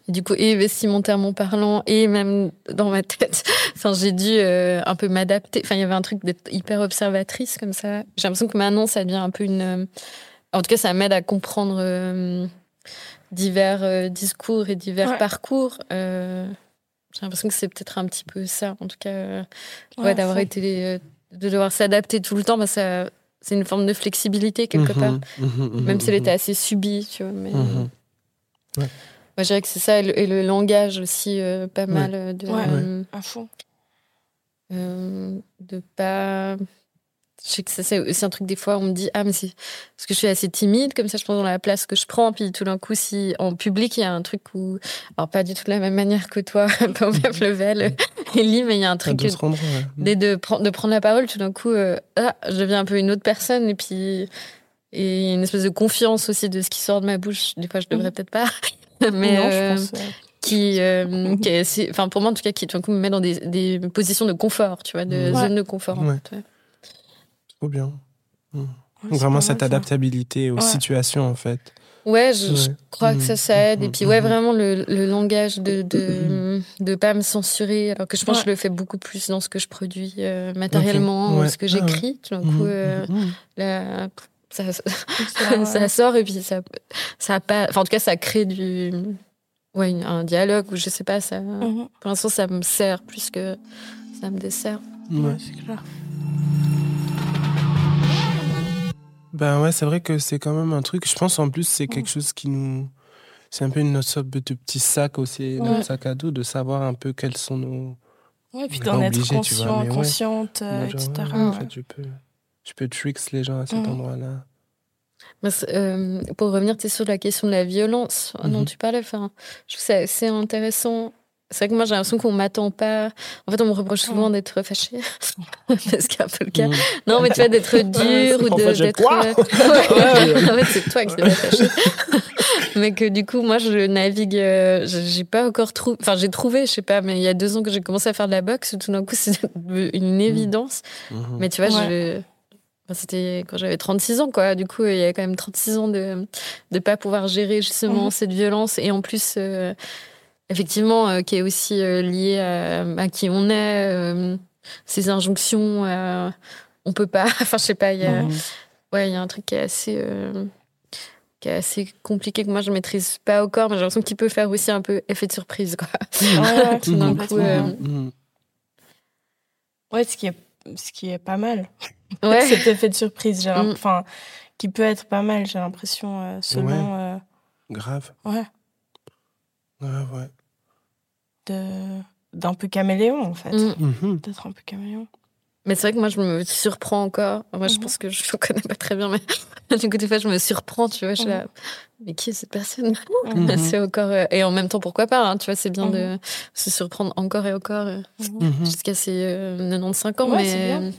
du coup, et vestimentairement parlant, et même dans ma tête, [laughs] enfin, j'ai dû euh, un peu m'adapter. Enfin, il y avait un truc d'être hyper observatrice comme ça. J'ai l'impression que maintenant, ça devient un peu une. Euh, en tout cas, ça m'aide à comprendre euh, divers discours et divers parcours. j'ai l'impression que c'est peut-être un petit peu ça. En tout cas, ouais, d'avoir été. de devoir s'adapter tout le temps, bah, ça, c'est une forme de flexibilité quelque mmh part. Mmh mmh même si elle était assez subie, tu vois. Mais, ouais. Moi, je dirais que c'est ça, et le, langage aussi, euh, pas mal euh, de. Ouais, à fond. Euh, de pas. Je sais que ça, c'est aussi un truc, des fois, on me dit Ah, mais c'est. Parce que je suis assez timide, comme ça, je pense dans la place que je prends. Puis tout d'un coup, si en public, il y a un truc où. Alors, pas du tout de la même manière que toi, [laughs] pas au même level, Ellie, mais il y a un truc. De, rendre, de, de, de, prendre la parole, tout d'un coup, ah, je deviens un peu une autre personne. Et puis. Et une espèce de confiance aussi de ce qui sort de ma bouche. Des fois, je devrais mmh. peut-être pas. [laughs] mais euh, qui, euh, qui enfin pour moi en tout cas, qui tout d'un coup me met dans des, des positions de confort, tu vois, de zone de confort. Ouais. Trop bien. Mmh. vraiment cette adaptabilité aux situations en fait. Ouais, je, crois que ça, ça aide. Et puis, ouais, vraiment le, le langage de, de, de pas me censurer. Alors que je pense que je le fais beaucoup plus dans ce que je produis euh, matériellement, ce que ah j'écris. Tout d'un coup, la, ça, [laughs] ça, sort et puis ça, ça pas, enfin, en tout cas, ça crée du, ouais, un dialogue ou je sais pas, ça, mhm. pour l'instant, ça me sert plus que ça me dessert. Ouais, c'est clair. Ben ouais, c'est vrai que c'est quand même un truc. Je pense en plus, c'est quelque chose qui nous. C'est un peu une sorte de petit sac aussi, notre sac à dos, de savoir un peu quels sont nos. Ouais, puis d'en être conscient, consciente, etc. en fait, je peux, je peux tricks les gens à cet endroit-là. Euh, pour revenir sur la question de la violence dont mhm. tu parlais, enfin, je trouve que c'est intéressant c'est vrai que moi, j'ai l'impression qu'on m'attend pas. En fait, on me reproche souvent d'être fâchée. [laughs] Parce qu'il y a un peu le cas. Mm. Non, mais tu vois, d'être dur ou d'être. Euh, [laughs] [laughs] en fait, c'est toi qui es fâchée. mais que du coup, moi, je navigue. Euh, j'ai pas encore trouvé. Enfin, j'ai trouvé, je sais pas, mais il y a deux ans que j'ai commencé à faire de la boxe, tout d'un coup, c'est une mm. évidence. Mm-hmm. Mais tu vois, je. C'était quand j'avais 36 ans, quoi. Du coup, il y a quand même 36 ans de ne pas pouvoir gérer justement mm-hmm. cette violence. Et en plus, euh, effectivement, euh, qui est aussi euh, lié à, qui on est, euh, ces injonctions, on peut pas. [laughs] enfin, je sais pas, il y a, mhm. ouais, il y a un truc qui est assez qui est assez compliqué que moi je maîtrise pas corps mais j'ai l'impression qu'il peut faire aussi un peu effet de surprise quoi [laughs] ouais, tout d'un coup mhm. ouais ce qui est ce qui est pas mal ouais. cet effet de surprise j'ai mm. enfin qui peut être pas mal j'ai l'impression selon grave ouais grave ouais d'un peu caméléon, en fait. Mm. D'être un peu caméléon. Mais c'est vrai que moi, je me surprends encore. Moi, je pense que je ne connais pas très bien, mais [laughs] du coup, des fois, je me surprends, tu vois. Je mhm. mais qui est cette personne? [laughs] C'est encore. Euh, et en même temps, pourquoi pas hein, Tu vois, c'est bien de se surprendre encore et encore euh, jusqu'à ses 95 euh, ans. mais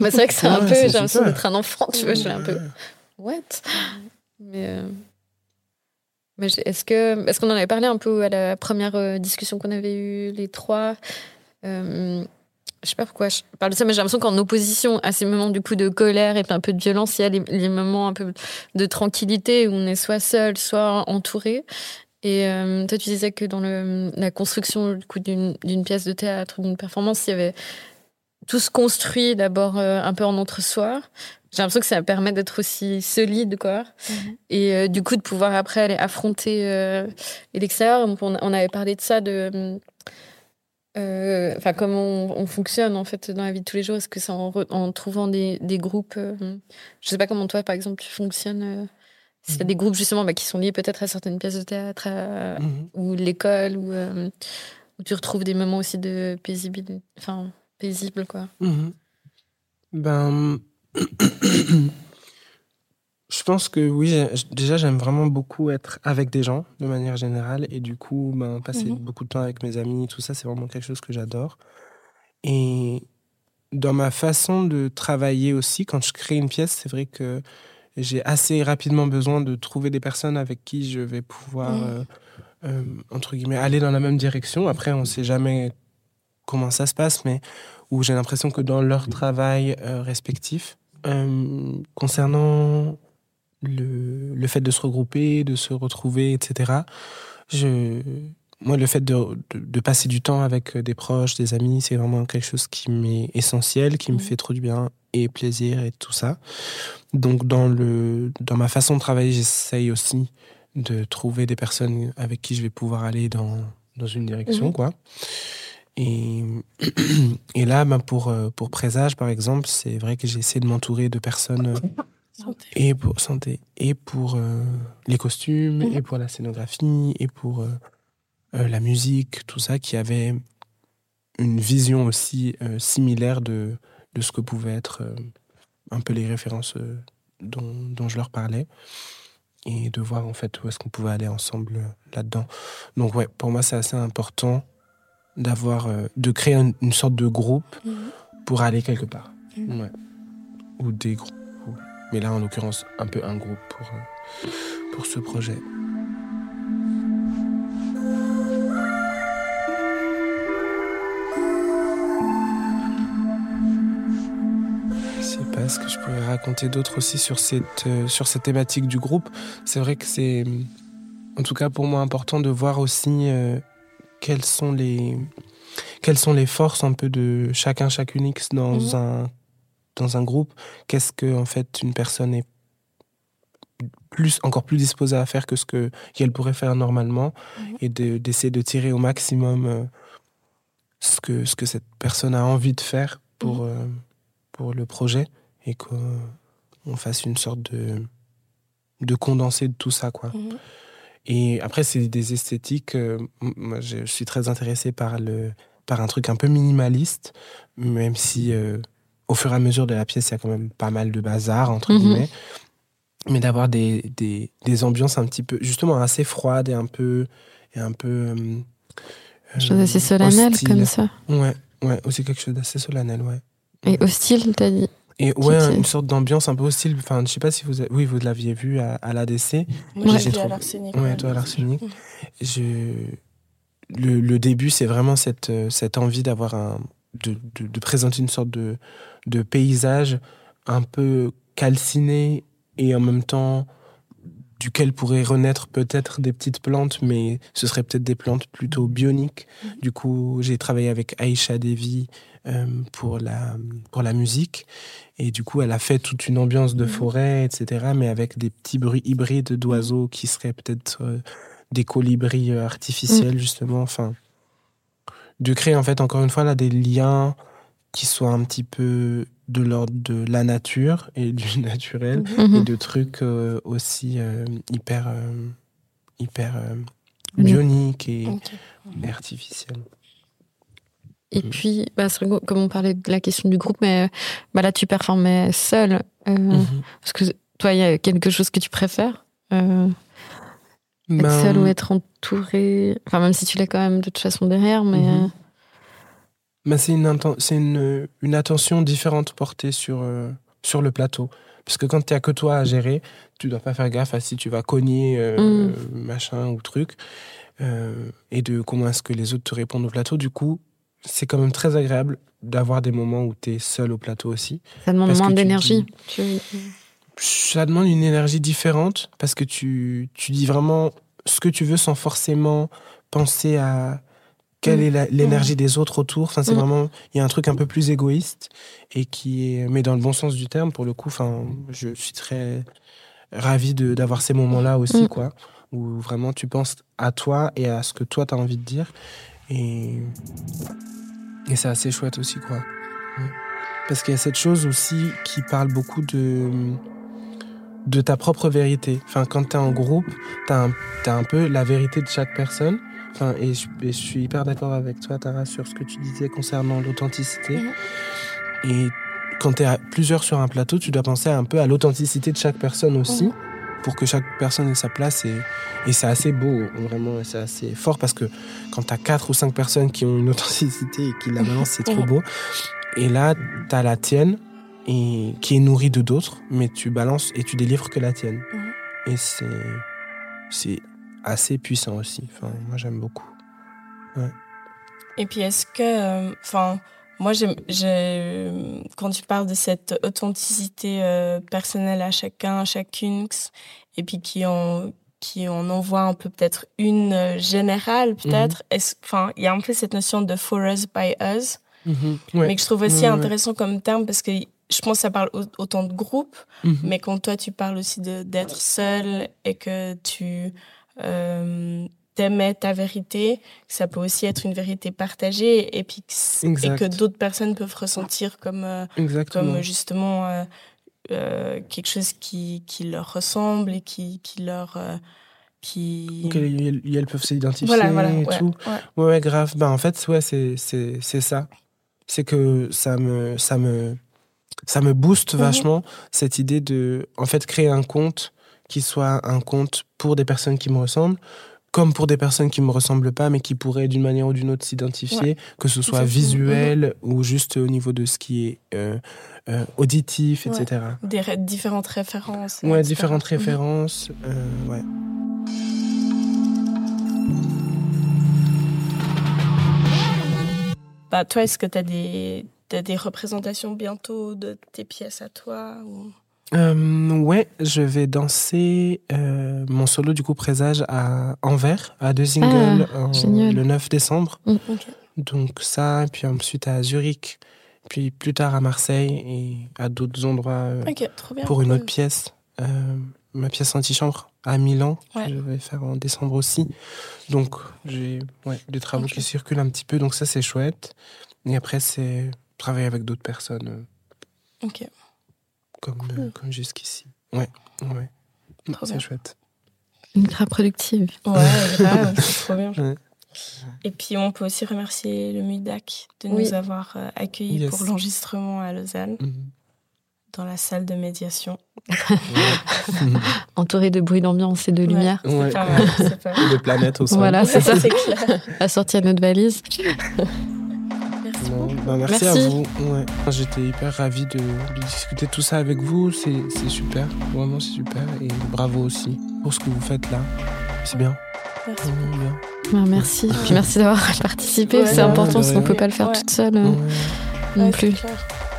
mais c'est vrai que c'est un peu. J'ai l'impression d'être un enfant, tu vois. Je suis un peu. What? Mais. Mais est-ce que est-ce qu'on en avait parlé un peu à la première euh, discussion qu'on avait eue les trois? Euh, Je sais pas pourquoi je parle de ça, mais j'ai l'impression qu'en opposition à ces moments du coup de colère et un peu de violence, il y a les, moments un peu de tranquillité où on est soit seul, soit entouré. Et euh, toi, tu disais que dans le, la construction d'une pièce de théâtre, d'une performance, il y avait tout se construit d'abord un peu en entre-soi, j'ai l'impression que ça permet d'être aussi solide, quoi. Mhm. Et euh, du coup, de pouvoir après aller affronter euh, l'extérieur. On, on, avait parlé de ça, de. Euh, enfin, comment on, fonctionne en fait dans la vie de tous les jours. Est-ce que c'est en, trouvant des, des groupes Je sais pas comment toi, par exemple, tu fonctionnes. si y a des groupes justement bah, qui sont liés peut-être à certaines pièces de théâtre mhm. ou l'école ou où tu retrouves des moments aussi de paisible, enfin paisible quoi. Mhm. Ben [clears throat] je pense que oui, déjà j'aime vraiment beaucoup être avec des gens de manière générale et du coup ben, passer mhm. beaucoup de temps avec mes amis, tout ça c'est vraiment quelque chose que j'adore. Et dans ma façon de travailler aussi, quand je crée une pièce, c'est vrai que j'ai assez rapidement besoin de trouver des personnes avec qui je vais pouvoir, mhm. euh, euh, entre guillemets, aller dans la même direction. Après, on ne sait jamais comment ça se passe, mais où j'ai l'impression que dans leur travail euh, respectif, euh, concernant le, le, fait de se regrouper, de se retrouver, etc., je, moi, le fait de, de, passer du temps avec des proches, des amis, c'est vraiment quelque chose qui m'est essentiel, qui me mmh. fait trop du bien et plaisir et tout ça. Donc, dans, le, dans ma façon de travailler, j'essaye aussi de trouver des personnes avec qui je vais pouvoir aller dans, dans une direction, mmh. quoi. Et, [clears throat] et là, ben pour, euh, pour Présage, par exemple, c'est vrai que j'ai essayé de m'entourer de personnes euh, et pour santé et pour euh, les costumes et pour la scénographie et pour la musique, tout ça, qui avaient une vision aussi similaire de, de ce que pouvaient être un peu les références dont, dont, je leur parlais et de voir en fait où est-ce qu'on pouvait aller ensemble là-dedans. Donc ouais, pour moi c'est assez important d'avoir, euh, de créer une, sorte de groupe mhm. pour aller quelque part. Mhm. Ou des groupes. Mais là, en l'occurrence, un peu un groupe pour, euh, pour ce projet. Je sais pas ce que je pourrais raconter d'autre aussi sur cette, euh, sur cette thématique du groupe. C'est vrai que c'est, en tout cas pour moi, important de voir aussi quelles sont les quelles sont les forces un peu de chacun chacune X dans mhm. un dans un groupe? Qu'est-ce que en fait une personne est plus encore plus disposée à faire que ce que qu'elle pourrait faire normalement mhm. et d'essayer de, tirer au maximum euh, ce que ce que cette personne a envie de faire pour mhm. euh, pour le projet et que on fasse une sorte de, de condensé de tout ça, quoi. Et après, c'est des esthétiques. Euh, moi, je suis très intéressé par, le, par un truc un peu minimaliste, même si euh, au fur et à mesure de la pièce, il y a quand même pas mal de bazar, entre mhm. guillemets. Mais d'avoir des, des, des, ambiances un petit peu, justement, assez froides et un peu. Et un peu euh, chose assez solennelle comme ça. Ouais, ouais, aussi quelque chose d'assez solennel, ouais. Et hostile, t'as dit? Et ouais, une sorte d'ambiance un peu hostile. Enfin, je sais pas si vous, oui, vous l'aviez vu à, à l'ADC. Moi, j'ai trop... à l'arsenic. Ouais, toi à l'arsenic. [laughs] Je... Le, le début, c'est vraiment cette, cette envie d'avoir un, de, de, de, présenter une sorte de, de paysage un peu calciné et en même temps duquel pourraient renaître peut-être des petites plantes, mais ce seraient peut-être des plantes plutôt bioniques. Mm-hmm. Du coup, j'ai travaillé avec Aisha Devi euh, pour, la, pour la musique. Et du coup, elle a fait toute une ambiance de mm-hmm. forêt, etc., mais avec des petits bruits hybrides d'oiseaux qui seraient peut-être euh, des colibris euh, artificiels, mm. justement. Enfin, de créer, en fait, encore une fois, là, des liens qui soient un petit peu de l'ordre de la nature et du [laughs] naturel mhm. et de trucs euh, aussi euh, hyper euh, hyper bioniques et, artificiels. Et mm. puis, bah, comme on parlait de la question du groupe, mais bah, là tu performais seul. Mhm. Parce que toi, il y a quelque chose que tu préfères être ben, seul ou être entouré Enfin, même si tu l'es quand même de toute façon derrière, mais. Mhm c'est une, une, une, attention différente portée sur, euh, sur le plateau. Parce que quand tu n'as que toi à gérer, tu dois pas faire gaffe à si tu vas cogner euh, mm. machin ou truc. Euh, et de comment est-ce que les autres te répondent au plateau. Du coup, c'est quand même très agréable d'avoir des moments où tu es seul au plateau aussi. Ça demande moins d'énergie. Ça demande une énergie différente parce que tu, tu dis vraiment ce que tu veux sans forcément penser à quelle mm. est l'énergie mm. des autres autour. Enfin, c'est mm. vraiment, il y a un truc un peu plus égoïste et qui est, mais dans le bon sens du terme, pour le coup. Enfin, je suis très ravi d'avoir ces moments-là aussi, quoi, où vraiment tu penses à toi et à ce que toi t'as envie de dire. Et, et c'est assez chouette aussi, quoi. Parce qu'il y a cette chose aussi qui parle beaucoup de de ta propre vérité. Enfin, quand tu es en groupe, tu as, as, un peu la vérité de chaque personne Enfin, et, je, suis hyper d'accord avec toi, Tara, sur ce que tu disais concernant l'authenticité. Et quand tu es à plusieurs sur un plateau, tu dois penser un peu à l'authenticité de chaque personne aussi. Pour que chaque personne ait sa place. Et, et c'est assez beau, vraiment, c'est assez fort, parce que quand tu as quatre ou cinq personnes qui ont une authenticité et qui la balancent, c'est trop mhm. beau. Et là, tu as la tienne, et qui est nourrie de d'autres, mais tu balances et tu délivres que la tienne. Et c'est c'est assez puissant aussi. Enfin, moi, j'aime beaucoup. Et puis, est-ce que, euh, moi, quand tu parles de cette authenticité euh, personnelle à chacun, à chacune, et puis qui en, qui en envoie un peu peut-être une euh, générale, peut-être. Mhm. Il y a un peu cette notion de for us by us, mhm. mais que je trouve aussi intéressant comme terme parce que je pense que ça parle autant de groupe, mhm. mais quand toi tu parles aussi d'être seul et que tu euh, t'aimais ta vérité, ça peut aussi être une vérité partagée et puis et que d'autres personnes peuvent ressentir comme euh, comme justement euh, euh, quelque chose qui, qui leur ressemble et qui, qui leur qui elles peuvent s'identifier et tout ouais. ouais. grave bah en fait ouais c'est ça c'est que ça me ça me ça me booste mhm. vachement cette idée de en fait créer un compte qui soit un compte pour des personnes qui me ressemblent, comme pour des personnes qui me ressemblent pas, mais qui pourraient d'une manière ou d'une autre s'identifier, que ce soit visuel mhm. ou juste au niveau de ce qui est euh, euh, auditif, etc. Des différentes références. Ouais, différentes mhm. références. Euh, ouais. Bah, toi, est-ce que tu as des, as des représentations bientôt de tes pièces à toi ou... Euh, ouais, je vais danser euh, mon solo du coup Présage à Anvers, à deux singles ah, le 9 décembre. Mm, Donc ça, puis ensuite à Zurich, puis plus tard à Marseille et à d'autres endroits euh, pour une autre pièce, euh, ma pièce antichambre à Milan, que je vais faire en décembre aussi. Donc j'ai ouais, des travaux qui circulent un petit peu, donc ça c'est chouette. Et après c'est travailler avec d'autres personnes. Ok comme comme jusqu'ici. Ouais, ouais. C'est chouette. Ultra productive. Ouais, grave, c'est trop bien. [laughs] Et puis on peut aussi remercier le MUDAC de nous avoir euh, accueillis pour l'enregistrement à Lausanne, mhm. dans la salle de médiation. [laughs] Entouré de bruit d'ambiance et de lumière. C'est pas mal, pas mal. [laughs] de planètes au sol. Voilà, c'est ça. Assorti à notre valise. Bah, merci, à vous. J'étais hyper ravi de, discuter tout ça avec vous. C'est super. Vraiment, c'est super. Et bravo aussi pour ce que vous faites là. C'est bien. Merci. bien. Bah, merci. Puis merci d'avoir [laughs] participé. c'est important parce qu'on ne peut pas le faire toute seule euh, non plus.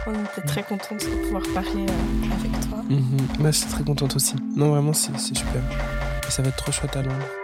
On était très contente de pouvoir parler euh, avec toi. Mm -hmm. Moi, je suis très contente aussi. Non, vraiment, c'est super. Et ça va être trop chouette à Londres.